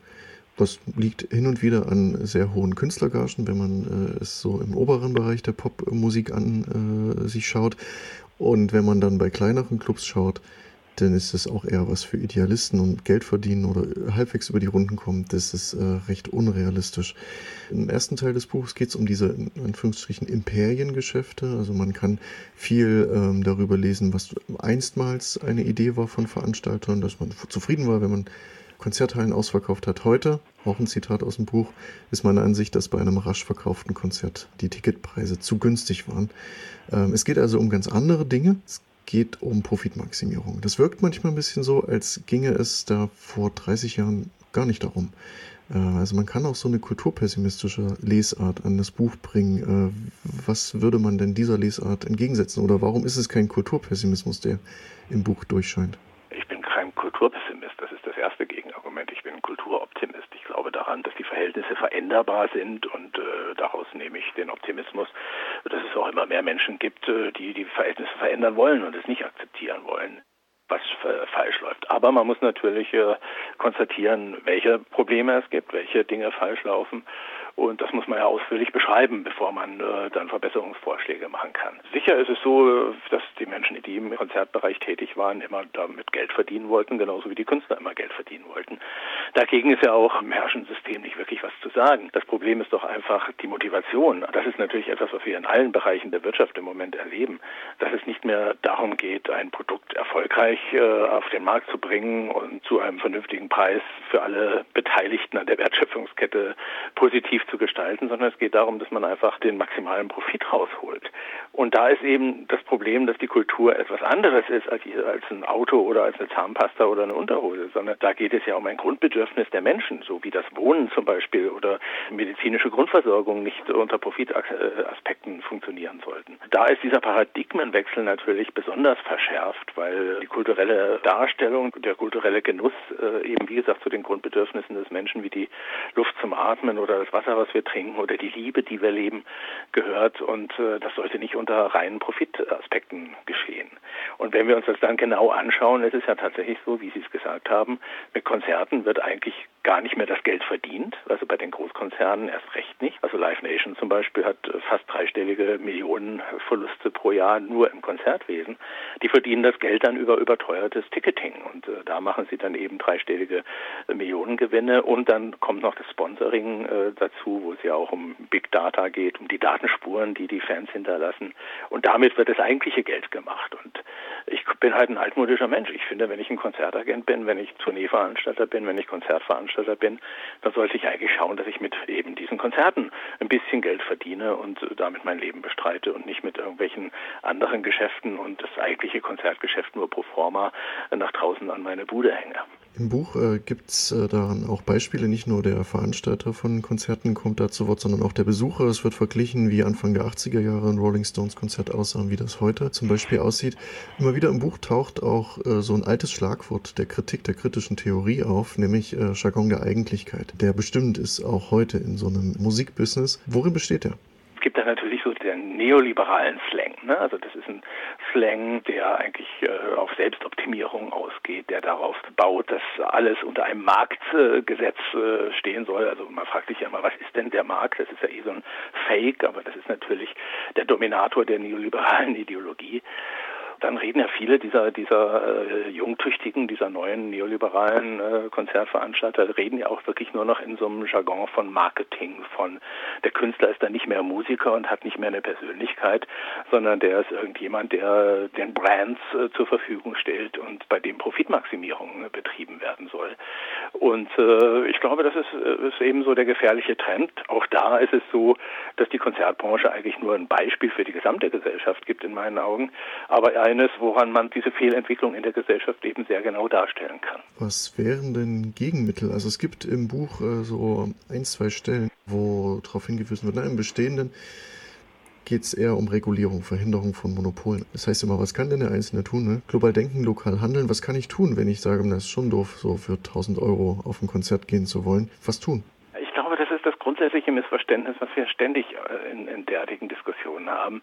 Das liegt hin und wieder an sehr hohen Künstlergagen, wenn man äh, es so im oberen Bereich der Popmusik an äh, sich schaut. Und wenn man dann bei kleineren Clubs schaut, dann ist es auch eher was für Idealisten und Geld verdienen oder halbwegs über die Runden kommen. Das ist äh, recht unrealistisch. Im ersten Teil des Buches geht es um diese, in Anführungsstrichen, Imperiengeschäfte. Also man kann viel ähm, darüber lesen, was einstmals eine Idee war von Veranstaltern, dass man zufrieden war, wenn man Konzerthallen ausverkauft hat. Heute, auch ein Zitat aus dem Buch, ist meine Ansicht, dass bei einem rasch verkauften Konzert die Ticketpreise zu günstig waren. Ähm, es geht also um ganz andere Dinge. Es geht um Profitmaximierung. Das wirkt manchmal ein bisschen so, als ginge es da vor 30 Jahren gar nicht darum. Äh, also man kann auch so eine kulturpessimistische Lesart an das Buch bringen. Äh, was würde man denn dieser Lesart entgegensetzen? Oder warum ist es kein Kulturpessimismus, der im Buch durchscheint? Ich bin kein Kulturpessimist, das ist das erste Gegenargument. Ich bin Kulturoptimist. Ich glaube daran, dass die Verhältnisse veränderbar sind und äh, daraus nehme ich den Optimismus, dass es auch immer mehr Menschen gibt, äh, die die Verhältnisse verändern wollen und es nicht akzeptieren wollen was falsch läuft. Aber man muss natürlich äh, konstatieren, welche Probleme es gibt, welche Dinge falsch laufen und das muss man ja ausführlich beschreiben, bevor man äh, dann Verbesserungsvorschläge machen kann. Sicher ist es so, dass die Menschen, die im Konzertbereich tätig waren, immer damit Geld verdienen wollten, genauso wie die Künstler immer Geld verdienen wollten. Dagegen ist ja auch im herrschenden System nicht wirklich was zu sagen. Das Problem ist doch einfach die Motivation. Das ist natürlich etwas, was wir in allen Bereichen der Wirtschaft im Moment erleben, dass es nicht mehr darum geht, ein Produkt erfolgreich äh, auf den Markt zu bringen und zu einem vernünftigen Preis für alle Beteiligten an der Wertschöpfungskette positiv zu gestalten, sondern es geht darum, dass man einfach den maximalen Profit rausholt. Und da ist eben das Problem, dass die Kultur etwas anderes ist als, als ein Auto oder als eine Zahnpasta oder eine Unterhose, sondern da geht es ja um ein Grundbedürfnis der Menschen, so wie das Wohnen zum Beispiel oder medizinische Grundversorgung nicht unter Profitaspekten funktionieren sollten. Da ist dieser Paradigmenwechsel natürlich besonders verschärft, weil die kulturelle Darstellung, der kulturelle Genuss äh, eben wie gesagt zu den Grundbedürfnissen des Menschen wie die Luft zum Atmen oder das Wasser was wir trinken oder die Liebe, die wir leben, gehört. Und äh, das sollte nicht unter reinen Profitaspekten geschehen. Und wenn wir uns das dann genau anschauen, ist es ja tatsächlich so, wie Sie es gesagt haben, mit Konzerten wird eigentlich gar nicht mehr das Geld verdient, also bei den Großkonzernen erst recht nicht. Also Live Nation zum Beispiel hat fast dreistellige Millionenverluste pro Jahr nur im Konzertwesen. Die verdienen das Geld dann über überteuertes Ticketing und äh, da machen sie dann eben dreistellige Millionengewinne und dann kommt noch das Sponsoring äh, dazu, wo es ja auch um Big Data geht, um die Datenspuren, die die Fans hinterlassen und damit wird das eigentliche Geld gemacht und ich bin halt ein altmodischer Mensch. Ich finde, wenn ich ein Konzertagent bin, wenn ich Tourneeveranstalter bin, wenn ich Konzertveranstalter bin, dann sollte ich eigentlich schauen, dass ich mit eben diesen Konzerten ein bisschen Geld verdiene und damit mein Leben bestreite und nicht mit irgendwelchen anderen Geschäften und das eigentliche Konzertgeschäft nur pro forma nach draußen an meine Bude hänge. Im Buch äh, gibt es äh, daran auch Beispiele, nicht nur der Veranstalter von Konzerten kommt da zu Wort, sondern auch der Besucher. Es wird verglichen, wie Anfang der 80er Jahre ein Rolling Stones Konzert aussah und wie das heute zum Beispiel aussieht. Immer wieder im Buch taucht auch äh, so ein altes Schlagwort der Kritik, der kritischen Theorie auf, nämlich äh, Jargon der Eigentlichkeit, der bestimmt ist auch heute in so einem Musikbusiness. Worin besteht der? Es gibt da natürlich so den neoliberalen Slang. Ne? Also das ist ein Slang, der eigentlich äh, auf Selbstoptimierung ausgeht, der darauf baut, dass alles unter einem Marktgesetz äh, stehen soll. Also man fragt sich ja immer, was ist denn der Markt? Das ist ja eh so ein Fake, aber das ist natürlich der Dominator der neoliberalen Ideologie. Dann reden ja viele dieser, dieser äh, jungtüchtigen, dieser neuen neoliberalen äh, Konzertveranstalter, reden ja auch wirklich nur noch in so einem Jargon von Marketing, von der Künstler ist dann nicht mehr Musiker und hat nicht mehr eine Persönlichkeit, sondern der ist irgendjemand, der den Brands äh, zur Verfügung stellt und bei dem Profitmaximierung äh, betrieben werden soll. Und äh, ich glaube, das ist, äh, ist eben so der gefährliche Trend. Auch da ist es so, dass die Konzertbranche eigentlich nur ein Beispiel für die gesamte Gesellschaft gibt in meinen Augen, aber eines, woran man diese Fehlentwicklung in der Gesellschaft eben sehr genau darstellen kann. Was wären denn Gegenmittel? Also es gibt im Buch äh, so ein, zwei Stellen, wo darauf hingewiesen wird, na, im Bestehenden geht es eher um Regulierung, Verhinderung von Monopolen. Das heißt immer, was kann denn der Einzelne tun? Ne? Global denken, lokal handeln. Was kann ich tun, wenn ich sage, das ist schon doof, so für 1000 Euro auf ein Konzert gehen zu wollen? Was tun? Grundsätzliche Missverständnis, was wir ständig äh, in, in derartigen Diskussionen haben,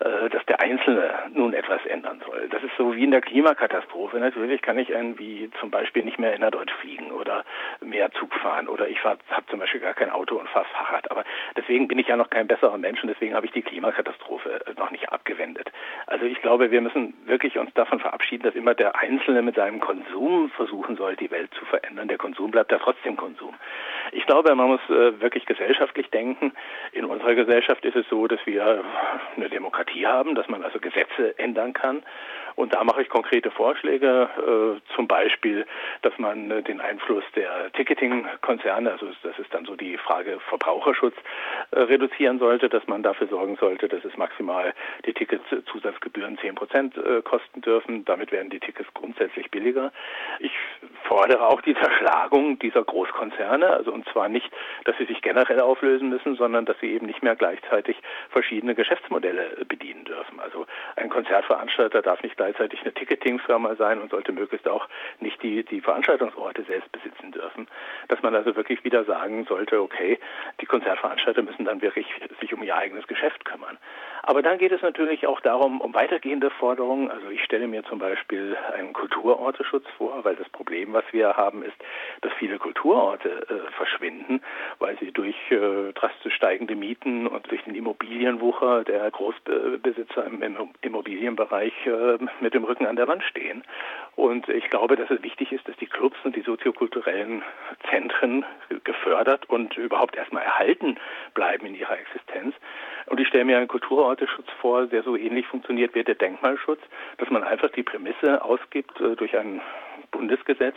äh, dass der Einzelne nun etwas ändern soll. Das ist so wie in der Klimakatastrophe. Natürlich kann ich irgendwie zum Beispiel nicht mehr innerdeutsch fliegen oder mehr Zug fahren oder ich habe zum Beispiel gar kein Auto und fahre Fahrrad. Aber deswegen bin ich ja noch kein besserer Mensch und deswegen habe ich die Klimakatastrophe äh, noch nicht abgewendet. Also ich glaube, wir müssen wirklich uns davon verabschieden, dass immer der Einzelne mit seinem Konsum versuchen soll, die Welt zu verändern. Der Konsum bleibt ja trotzdem Konsum. Ich glaube, man muss wirklich gesellschaftlich denken. In unserer Gesellschaft ist es so, dass wir eine Demokratie haben, dass man also Gesetze ändern kann. Und da mache ich konkrete Vorschläge, äh, zum Beispiel, dass man äh, den Einfluss der Ticketing-Konzerne, also das ist dann so die Frage Verbraucherschutz, äh, reduzieren sollte, dass man dafür sorgen sollte, dass es maximal die Ticketzusatzgebühren 10 Prozent äh, kosten dürfen. Damit werden die Tickets grundsätzlich billiger. Ich fordere auch die Zerschlagung dieser Großkonzerne, also und zwar nicht, dass sie sich generell auflösen müssen, sondern dass sie eben nicht mehr gleichzeitig verschiedene Geschäftsmodelle bedienen dürfen. Also ein Konzertveranstalter darf nicht gleichzeitig eine Ticketingfirma sein und sollte möglichst auch nicht die, die Veranstaltungsorte selbst besitzen dürfen. Dass man also wirklich wieder sagen sollte, okay, die Konzertveranstalter müssen dann wirklich sich um ihr eigenes Geschäft kümmern. Aber dann geht es natürlich auch darum, um weitergehende Forderungen. Also ich stelle mir zum Beispiel einen Kulturorteschutz vor, weil das Problem, was wir haben, ist, dass viele Kulturorte äh, verschwinden, weil sie durch äh, drastisch steigende Mieten und durch den Immobilienwucher der Großbesitzer im, im Immobilienbereich äh, mit dem Rücken an der Wand stehen. Und ich glaube, dass es wichtig ist, dass die Clubs und die soziokulturellen Zentren gefördert und überhaupt erstmal erhalten bleiben in ihrer Existenz. Und ich stelle mir einen Kulturorteschutz vor, der so ähnlich funktioniert wie der Denkmalschutz, dass man einfach die Prämisse ausgibt äh, durch ein Bundesgesetz,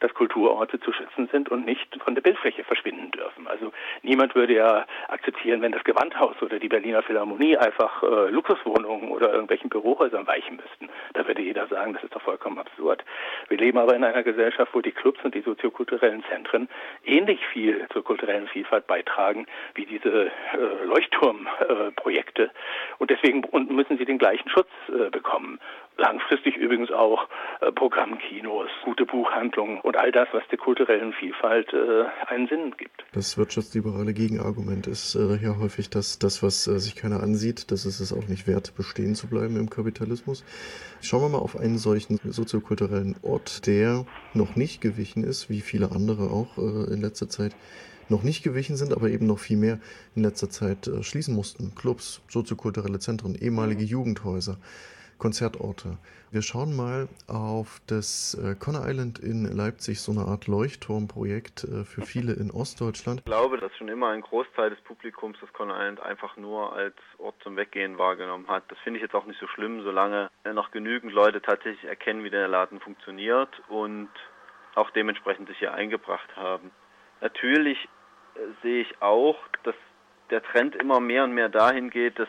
dass Kulturorte zu schützen sind und nicht von der Bildfläche verschwinden dürfen. Also niemand würde ja akzeptieren, wenn das Gewandhaus oder die Berliner Philharmonie einfach äh, Luxuswohnungen oder irgendwelchen Bürohäusern weichen müssten. Da würde jeder sagen, das ist doch vollkommen absurd. Wir leben aber in einer Gesellschaft, wo die Clubs und die soziokulturellen Zentren ähnlich viel zur kulturellen Vielfalt beitragen wie diese äh, Leuchtturmprojekte. Äh, und deswegen müssen sie den gleichen Schutz äh, bekommen langfristig übrigens auch äh, Programmkinos, gute Buchhandlungen und all das, was der kulturellen Vielfalt äh, einen Sinn gibt. Das wirtschaftsliberale Gegenargument ist äh, ja häufig, dass das, was sich keiner ansieht, das ist es auch nicht wert, bestehen zu bleiben im Kapitalismus. Schauen wir mal auf einen solchen soziokulturellen Ort, der noch nicht gewichen ist, wie viele andere auch in letzter Zeit noch nicht gewichen sind, aber eben noch viel mehr in letzter Zeit schließen mussten. Clubs, soziokulturelle Zentren, ehemalige Jugendhäuser. Konzertorte. Wir schauen mal auf das äh, Conner Island in Leipzig, so eine Art Leuchtturmprojekt äh, für viele in Ostdeutschland. Ich glaube, dass schon immer ein Großteil des Publikums das Conner Island einfach nur als Ort zum Weggehen wahrgenommen hat. Das finde ich jetzt auch nicht so schlimm, solange noch genügend Leute tatsächlich erkennen, wie der Laden funktioniert und auch dementsprechend sich hier eingebracht haben. Natürlich äh, sehe ich auch, dass der Trend immer mehr und mehr dahin geht, dass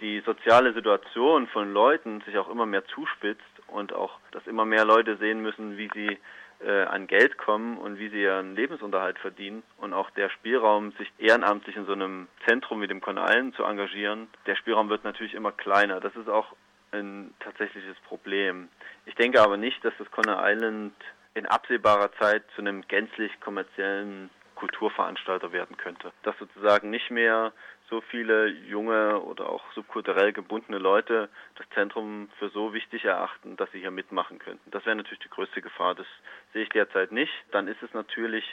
die soziale Situation von Leuten sich auch immer mehr zuspitzt und auch, dass immer mehr Leute sehen müssen, wie sie äh, an Geld kommen und wie sie ihren Lebensunterhalt verdienen und auch der Spielraum, sich ehrenamtlich in so einem Zentrum wie dem Konalen zu engagieren, der Spielraum wird natürlich immer kleiner. Das ist auch ein tatsächliches Problem. Ich denke aber nicht, dass das Conner Island in absehbarer Zeit zu einem gänzlich kommerziellen Kulturveranstalter werden könnte. Dass sozusagen nicht mehr so viele junge oder auch subkulturell gebundene Leute das Zentrum für so wichtig erachten, dass sie hier mitmachen könnten. Das wäre natürlich die größte Gefahr. Das sehe ich derzeit nicht. Dann ist es natürlich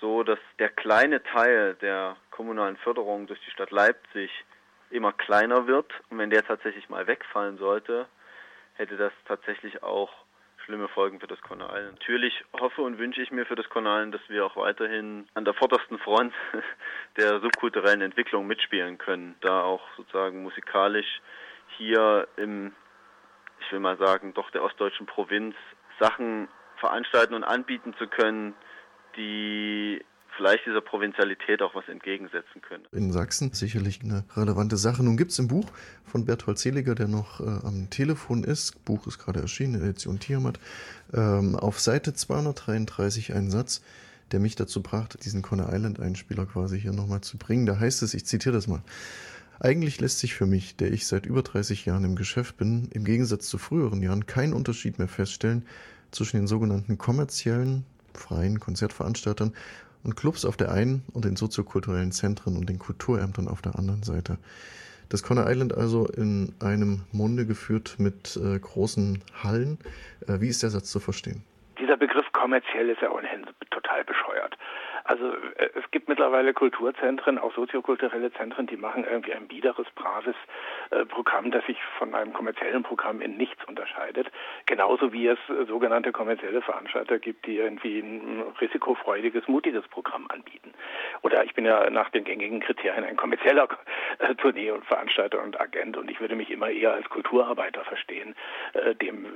so, dass der kleine Teil der kommunalen Förderung durch die Stadt Leipzig immer kleiner wird. Und wenn der tatsächlich mal wegfallen sollte, hätte das tatsächlich auch schlimme Folgen für das Island. Natürlich hoffe und wünsche ich mir für das Island, dass wir auch weiterhin an der vordersten Front der subkulturellen Entwicklung mitspielen können, da auch sozusagen musikalisch hier im, ich will mal sagen, doch der ostdeutschen Provinz Sachen veranstalten und anbieten zu können, die vielleicht dieser Provinzialität auch was entgegensetzen können. In Sachsen sicherlich eine relevante Sache. Nun gibt es im Buch von Berthold Seliger, der noch äh, am Telefon ist, Buch ist gerade erschienen, Edition Tiamat, ähm, auf Seite 233 einen Satz, der mich dazu brachte, diesen Conner Island Einspieler quasi hier nochmal zu bringen. Da heißt es, ich zitiere das mal. Eigentlich lässt sich für mich, der ich seit über 30 Jahren im Geschäft bin, im Gegensatz zu früheren Jahren kein Unterschied mehr feststellen zwischen den sogenannten kommerziellen, freien Konzertveranstaltern und Clubs auf der einen und den soziokulturellen Zentren und den Kulturämtern auf der anderen Seite. Das Conner Island also in einem Munde geführt mit äh, großen Hallen. Äh, wie ist der Satz zu verstehen? Dieser Begriff kommerziell ist ja ohnehin total bescheuert. Also äh, es gibt mittlerweile Kulturzentren, auch soziokulturelle Zentren, die machen irgendwie ein biederes, braves äh, Programm, das sich von einem kommerziellen Programm in nichts unterscheidet. Genauso wie es äh, sogenannte kommerzielle Veranstalter gibt, die irgendwie ein risikofreudiges, mutiges Programm anbieten. Oder ich bin ja nach den gängigen Kriterien ein kommerzieller äh, Tournee und Veranstalter und Agent und ich würde mich immer eher als Kulturarbeiter verstehen, äh, dem äh,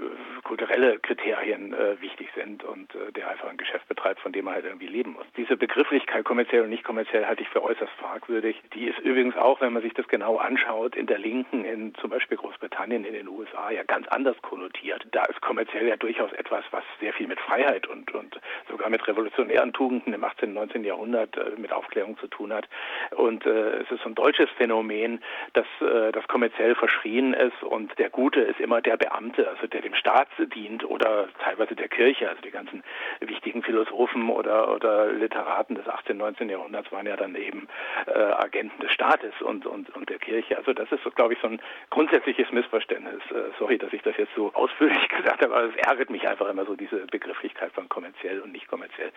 kulturelle Kriterien wichtig sind und der einfach ein Geschäft betreibt, von dem er halt irgendwie leben muss. Diese Begrifflichkeit kommerziell und nicht kommerziell halte ich für äußerst fragwürdig. Die ist übrigens auch, wenn man sich das genau anschaut, in der Linken, in zum Beispiel Großbritannien, in den USA ja ganz anders konnotiert. Da ist kommerziell ja durchaus etwas, was sehr viel mit Freiheit und, und sogar mit revolutionären Tugenden im 18. und 19. Jahrhundert äh, mit Aufklärung zu tun hat. Und äh, es ist so ein deutsches Phänomen, dass äh, das kommerziell verschrien ist und der Gute ist immer der Beamte, also der dem Staat dient oder teilweise der Kirche, also die ganzen wichtigen Philosophen oder, oder Literaten Staaten des 18., 19. Jahrhunderts waren ja dann eben äh, Agenten des Staates und, und, und der Kirche. Also das ist, so, glaube ich, so ein grundsätzliches Missverständnis. Äh, sorry, dass ich das jetzt so ausführlich gesagt habe, aber es ärgert mich einfach immer so, diese Begrifflichkeit von kommerziell und nicht kommerziell.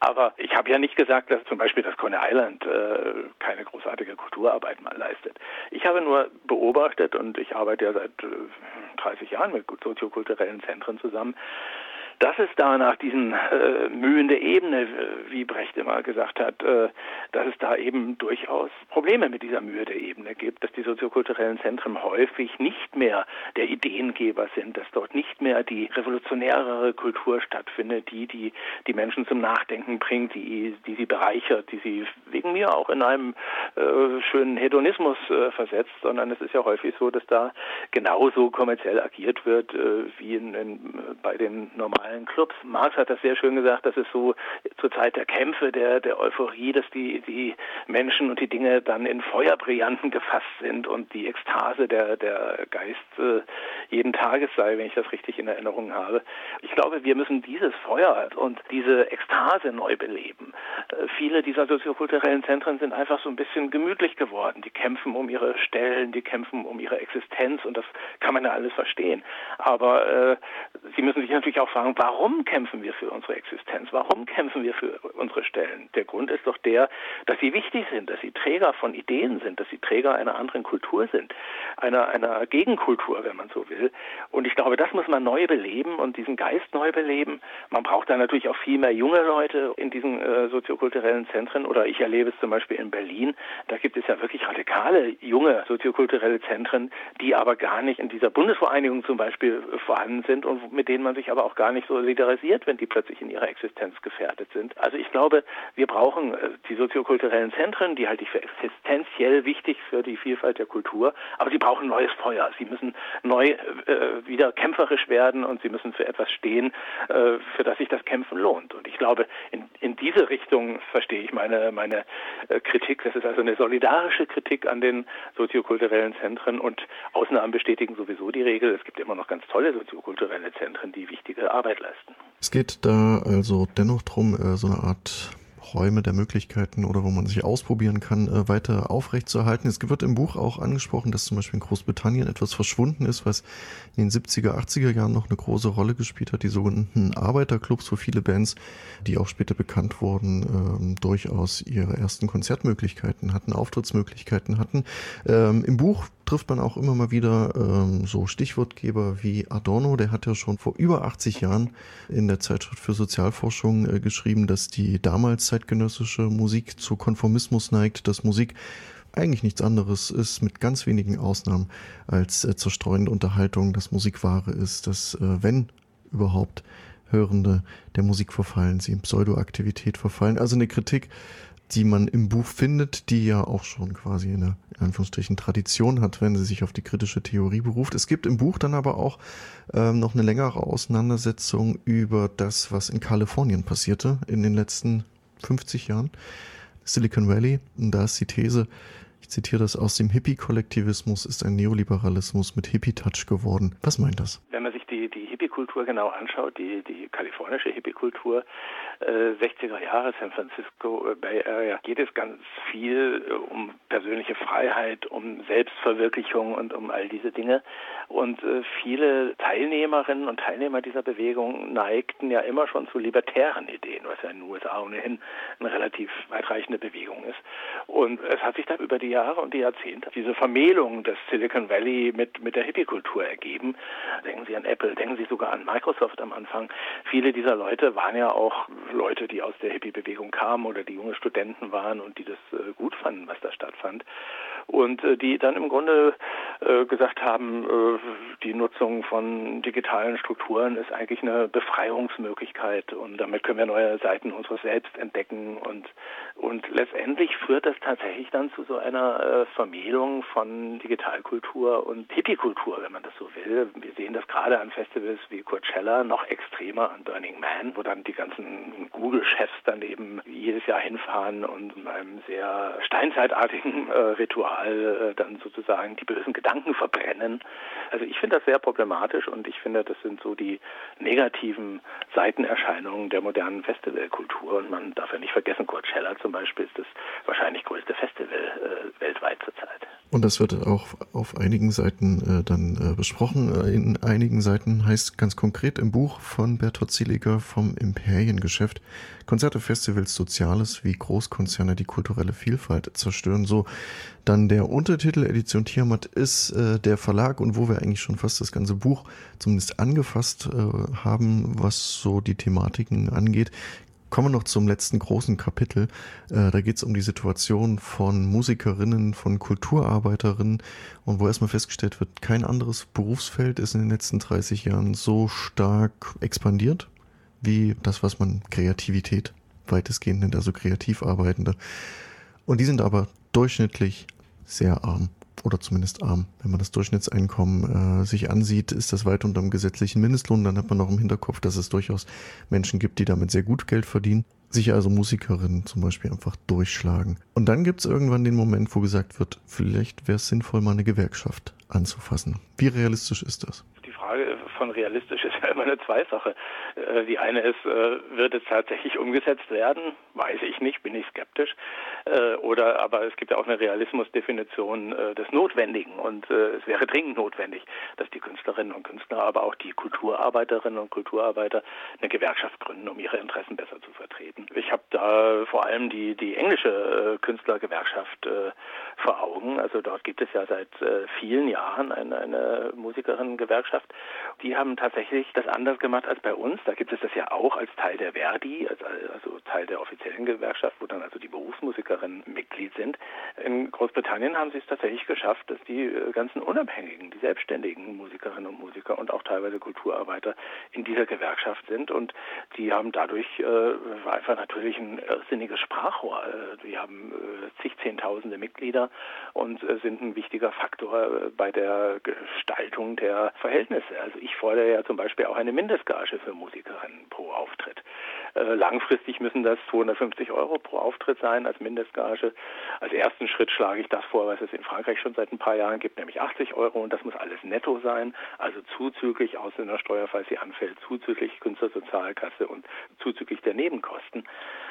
Aber ich habe ja nicht gesagt, dass zum Beispiel das Coney Island äh, keine großartige Kulturarbeit mal leistet. Ich habe nur beobachtet und ich arbeite ja seit 30 äh, Jahren mit soziokulturellen Zentren zusammen, dass es da nach diesen äh, Mühen der Ebene, wie Brecht immer gesagt hat, äh, dass es da eben durchaus Probleme mit dieser Mühe der Ebene gibt, dass die soziokulturellen Zentren häufig nicht mehr der Ideengeber sind, dass dort nicht mehr die revolutionärere Kultur stattfindet, die die, die Menschen zum Nachdenken bringt, die, die sie bereichert, die sie wegen mir auch in einem äh, schönen Hedonismus äh, versetzt, sondern es ist ja häufig so, dass da genauso kommerziell agiert wird äh, wie in, in, bei den normalen allen Clubs. Marx hat das sehr schön gesagt, dass es so zur Zeit der Kämpfe, der, der Euphorie, dass die, die Menschen und die Dinge dann in Feuerbrillanten gefasst sind und die Ekstase der, der Geist äh, jeden Tages sei, wenn ich das richtig in Erinnerung habe. Ich glaube, wir müssen dieses Feuer und diese Ekstase neu beleben. Äh, viele dieser soziokulturellen Zentren sind einfach so ein bisschen gemütlich geworden. Die kämpfen um ihre Stellen, die kämpfen um ihre Existenz und das kann man ja alles verstehen. Aber äh, sie müssen sich natürlich auch fragen, warum kämpfen wir für unsere Existenz? Warum kämpfen wir für unsere Stellen? Der Grund ist doch der, dass sie wichtig sind, dass sie Träger von Ideen sind, dass sie Träger einer anderen Kultur sind, einer, einer Gegenkultur, wenn man so will. Und ich glaube, das muss man neu beleben und diesen Geist neu beleben. Man braucht da natürlich auch viel mehr junge Leute in diesen äh, soziokulturellen Zentren oder ich erlebe es zum Beispiel in Berlin. Da gibt es ja wirklich radikale junge soziokulturelle Zentren, die aber gar nicht in dieser Bundesvereinigung zum Beispiel vorhanden sind und mit denen man sich aber auch gar nicht solidarisiert, wenn die plötzlich in ihrer Existenz gefährdet sind. Also ich glaube, wir brauchen äh, die soziokulturellen Zentren, die halte ich für existenziell wichtig für die Vielfalt der Kultur, aber sie brauchen neues Feuer. Sie müssen neu äh, wieder kämpferisch werden und sie müssen für etwas stehen, äh, für das sich das Kämpfen lohnt. Und ich glaube, in, in diese Richtung verstehe ich meine, meine äh, Kritik. Das ist also eine solidarische Kritik an den soziokulturellen Zentren und Ausnahmen bestätigen sowieso die Regel. Es gibt immer noch ganz tolle soziokulturelle Zentren, die wichtige Arbeit Arbeit leisten. Es geht da also dennoch darum, äh, so eine Art Räume der Möglichkeiten oder wo man sich ausprobieren kann, äh, weiter aufrechtzuerhalten. Es wird im Buch auch angesprochen, dass zum Beispiel in Großbritannien etwas verschwunden ist, was in den 70er, 80er Jahren noch eine große Rolle gespielt hat, die sogenannten Arbeiterclubs, wo viele Bands, die auch später bekannt wurden, ähm, durchaus ihre ersten Konzertmöglichkeiten hatten, Auftrittsmöglichkeiten hatten. Ähm, Im Buch trifft man auch immer mal wieder ähm, so Stichwortgeber wie Adorno, der hat ja schon vor über 80 Jahren in der Zeitschrift für Sozialforschung äh, geschrieben, dass die damals zeitgenössische Musik zu Konformismus neigt, dass Musik eigentlich nichts anderes ist, mit ganz wenigen Ausnahmen, als äh, zerstreuende Unterhaltung, dass Musik Ware ist, dass, äh, wenn überhaupt, Hörende der Musik verfallen, sie in Pseudoaktivität verfallen. Also eine Kritik, die man im Buch findet, die ja auch schon quasi eine, in Anführungsstrichen, Tradition hat, wenn sie sich auf die kritische Theorie beruft. Es gibt im Buch dann aber auch ähm, noch eine längere Auseinandersetzung über das, was in Kalifornien passierte in den letzten 50 Jahren. Silicon Valley, und da ist die These, ich zitiere das aus dem Hippie-Kollektivismus ist ein Neoliberalismus mit Hippie-Touch geworden. Was meint das? Wenn man Hippie-Kultur genau anschaut, die, die kalifornische Hippie-Kultur, äh, 60er Jahre, San Francisco, äh, Bay Area, geht es ganz viel äh, um persönliche Freiheit, um Selbstverwirklichung und um all diese Dinge. Und äh, viele Teilnehmerinnen und Teilnehmer dieser Bewegung neigten ja immer schon zu libertären Ideen, was ja in den USA ohnehin eine relativ weitreichende Bewegung ist. Und es hat sich dann über die Jahre und die Jahrzehnte diese Vermählung des Silicon Valley mit, mit der Hippie-Kultur ergeben. Denken Sie an Apple, denken Sie sogar an Microsoft am Anfang. Viele dieser Leute waren ja auch Leute, die aus der Hippie-Bewegung kamen oder die junge Studenten waren und die das äh, gut fanden, was da stattfand und äh, die dann im Grunde äh, gesagt haben, äh, die Nutzung von digitalen Strukturen ist eigentlich eine Befreiungsmöglichkeit und damit können wir neue Seiten unseres Selbst entdecken und und letztendlich führt das tatsächlich dann zu so einer äh, Vermählung von Digitalkultur und Hippie-Kultur, wenn man das so will. Wir sehen das gerade an Festivals wie Coachella, noch extremer an Burning Man, wo dann die ganzen Google-Chefs dann eben jedes Jahr hinfahren und in einem sehr steinzeitartigen äh, Ritual überall äh, dann sozusagen die bösen Gedanken verbrennen. Also ich finde das sehr problematisch und ich finde, das sind so die negativen Seitenerscheinungen der modernen Festivalkultur. Und man darf ja nicht vergessen, Coachella zum Beispiel ist das wahrscheinlich größte Festival äh, weltweit zurzeit. Und das wird auch auf einigen Seiten äh, dann äh, besprochen. Äh, in einigen Seiten heißt ganz konkret im Buch von Bertolt Zieliger vom Imperiengeschäft Konzerte, Festivals, Soziales, wie Großkonzerne die kulturelle Vielfalt zerstören. So dann der Untertitel Edition Tiamat ist äh, der Verlag und wo wir eigentlich schon fast das ganze Buch zumindest angefasst äh, haben, was so die Thematiken angeht, Kommen wir noch zum letzten großen Kapitel. Äh, da geht es um die Situation von Musikerinnen, von Kulturarbeiterinnen und wo erstmal festgestellt wird, kein anderes Berufsfeld ist in den letzten 30 Jahren so stark expandiert wie das, was man Kreativität weitestgehend nennt, also kreativ Arbeitende. Und die sind aber durchschnittlich sehr arm oder zumindest arm. Wenn man das Durchschnittseinkommen äh, sich ansieht, ist das weit unter dem gesetzlichen Mindestlohn. Dann hat man noch im Hinterkopf, dass es durchaus Menschen gibt, die damit sehr gut Geld verdienen. Sich also Musikerinnen zum Beispiel einfach durchschlagen. Und dann gibt es irgendwann den Moment, wo gesagt wird, vielleicht wäre es sinnvoll, mal eine Gewerkschaft anzufassen. Wie realistisch ist das? Frage von realistisch ist ja immer eine Zweisache. Äh, die eine ist, äh, wird es tatsächlich umgesetzt werden? Weiß ich nicht, bin ich skeptisch. Äh, oder aber es gibt ja auch eine Realismusdefinition des Notwendigen und es wäre dringend notwendig, dass die Künstlerinnen und Künstler, aber auch die Kulturarbeiterinnen und Kulturarbeiter eine Gewerkschaft gründen, um ihre Interessen besser zu vertreten. Ich habe da vor allem die, die englische Künstlergewerkschaft vor Augen. Also dort gibt es ja seit vielen Jahren eine, eine Musikerinnengewerkschaft, die haben tatsächlich das anders gemacht als bei uns. Da gibt es das ja auch als Teil der Verdi, als, also Teil der offiziellen Gewerkschaft, wo dann also die Berufsmusikerinnen Mitglied sind. In Großbritannien haben sie es tatsächlich geschafft, dass die äh, ganzen Unabhängigen, die selbstständigen Musikerinnen und Musiker und auch teilweise Kulturarbeiter in dieser Gewerkschaft sind und die haben dadurch äh, einfach natürlich ein irrsinniges Sprachrohr. Äh, die haben äh, zig Zehntausende Mitglieder und äh, sind ein wichtiger Faktor äh, bei der Gestaltung der Verhältnisse. Also ich fordere ja zum Beispiel auch eine Mindestgage für Musikerinnen pro Auftritt. Äh, langfristig müssen das 250 Euro pro Auftritt sein als Mindestgage. Als ersten Schritt schlage ich das vor, was es in Frankreich schon seit ein paar Jahren gibt, nämlich 80 Euro und das muss alles netto sein, also zuzüglich Ausländersteuer, falls sie anfällt, zuzüglich Künstlersozialkasse und zuzüglich der Nebenkosten.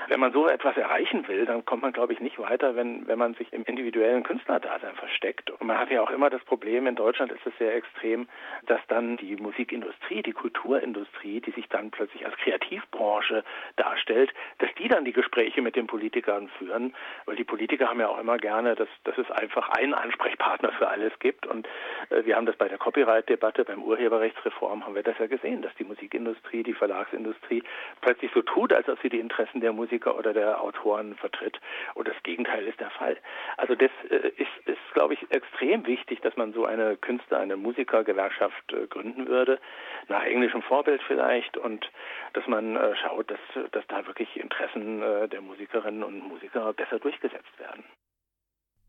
Wenn man so etwas erreichen will, dann kommt man, glaube ich, nicht weiter, wenn, wenn man sich im individuellen Künstlerdasein versteckt. Und man hat ja auch immer das Problem, in Deutschland ist es sehr extrem, dass dann die Musikindustrie, die Kulturindustrie, die sich dann plötzlich als Kreativbranche darstellt, dass die dann die Gespräche mit den Politikern führen, weil die Politiker haben ja auch immer gerne, dass, dass es einfach einen Ansprechpartner für alles gibt. Und äh, wir haben das bei der Copyright-Debatte, beim Urheberrechtsreform haben wir das ja gesehen, dass die Musikindustrie, die Verlagsindustrie plötzlich so tut, als ob sie die Interessen der Musiker oder der Autoren vertritt. Und das Gegenteil ist der Fall. Also das äh, ist, ist glaube ich, extrem wichtig, dass man so eine Künstler, eine Musikergewerkschaft äh, gründen würde, nach englischem Vorbild vielleicht und dass man äh, schaut, dass, dass da wirklich Interessen äh, der Musikerinnen und Musiker besser durchgesetzt werden.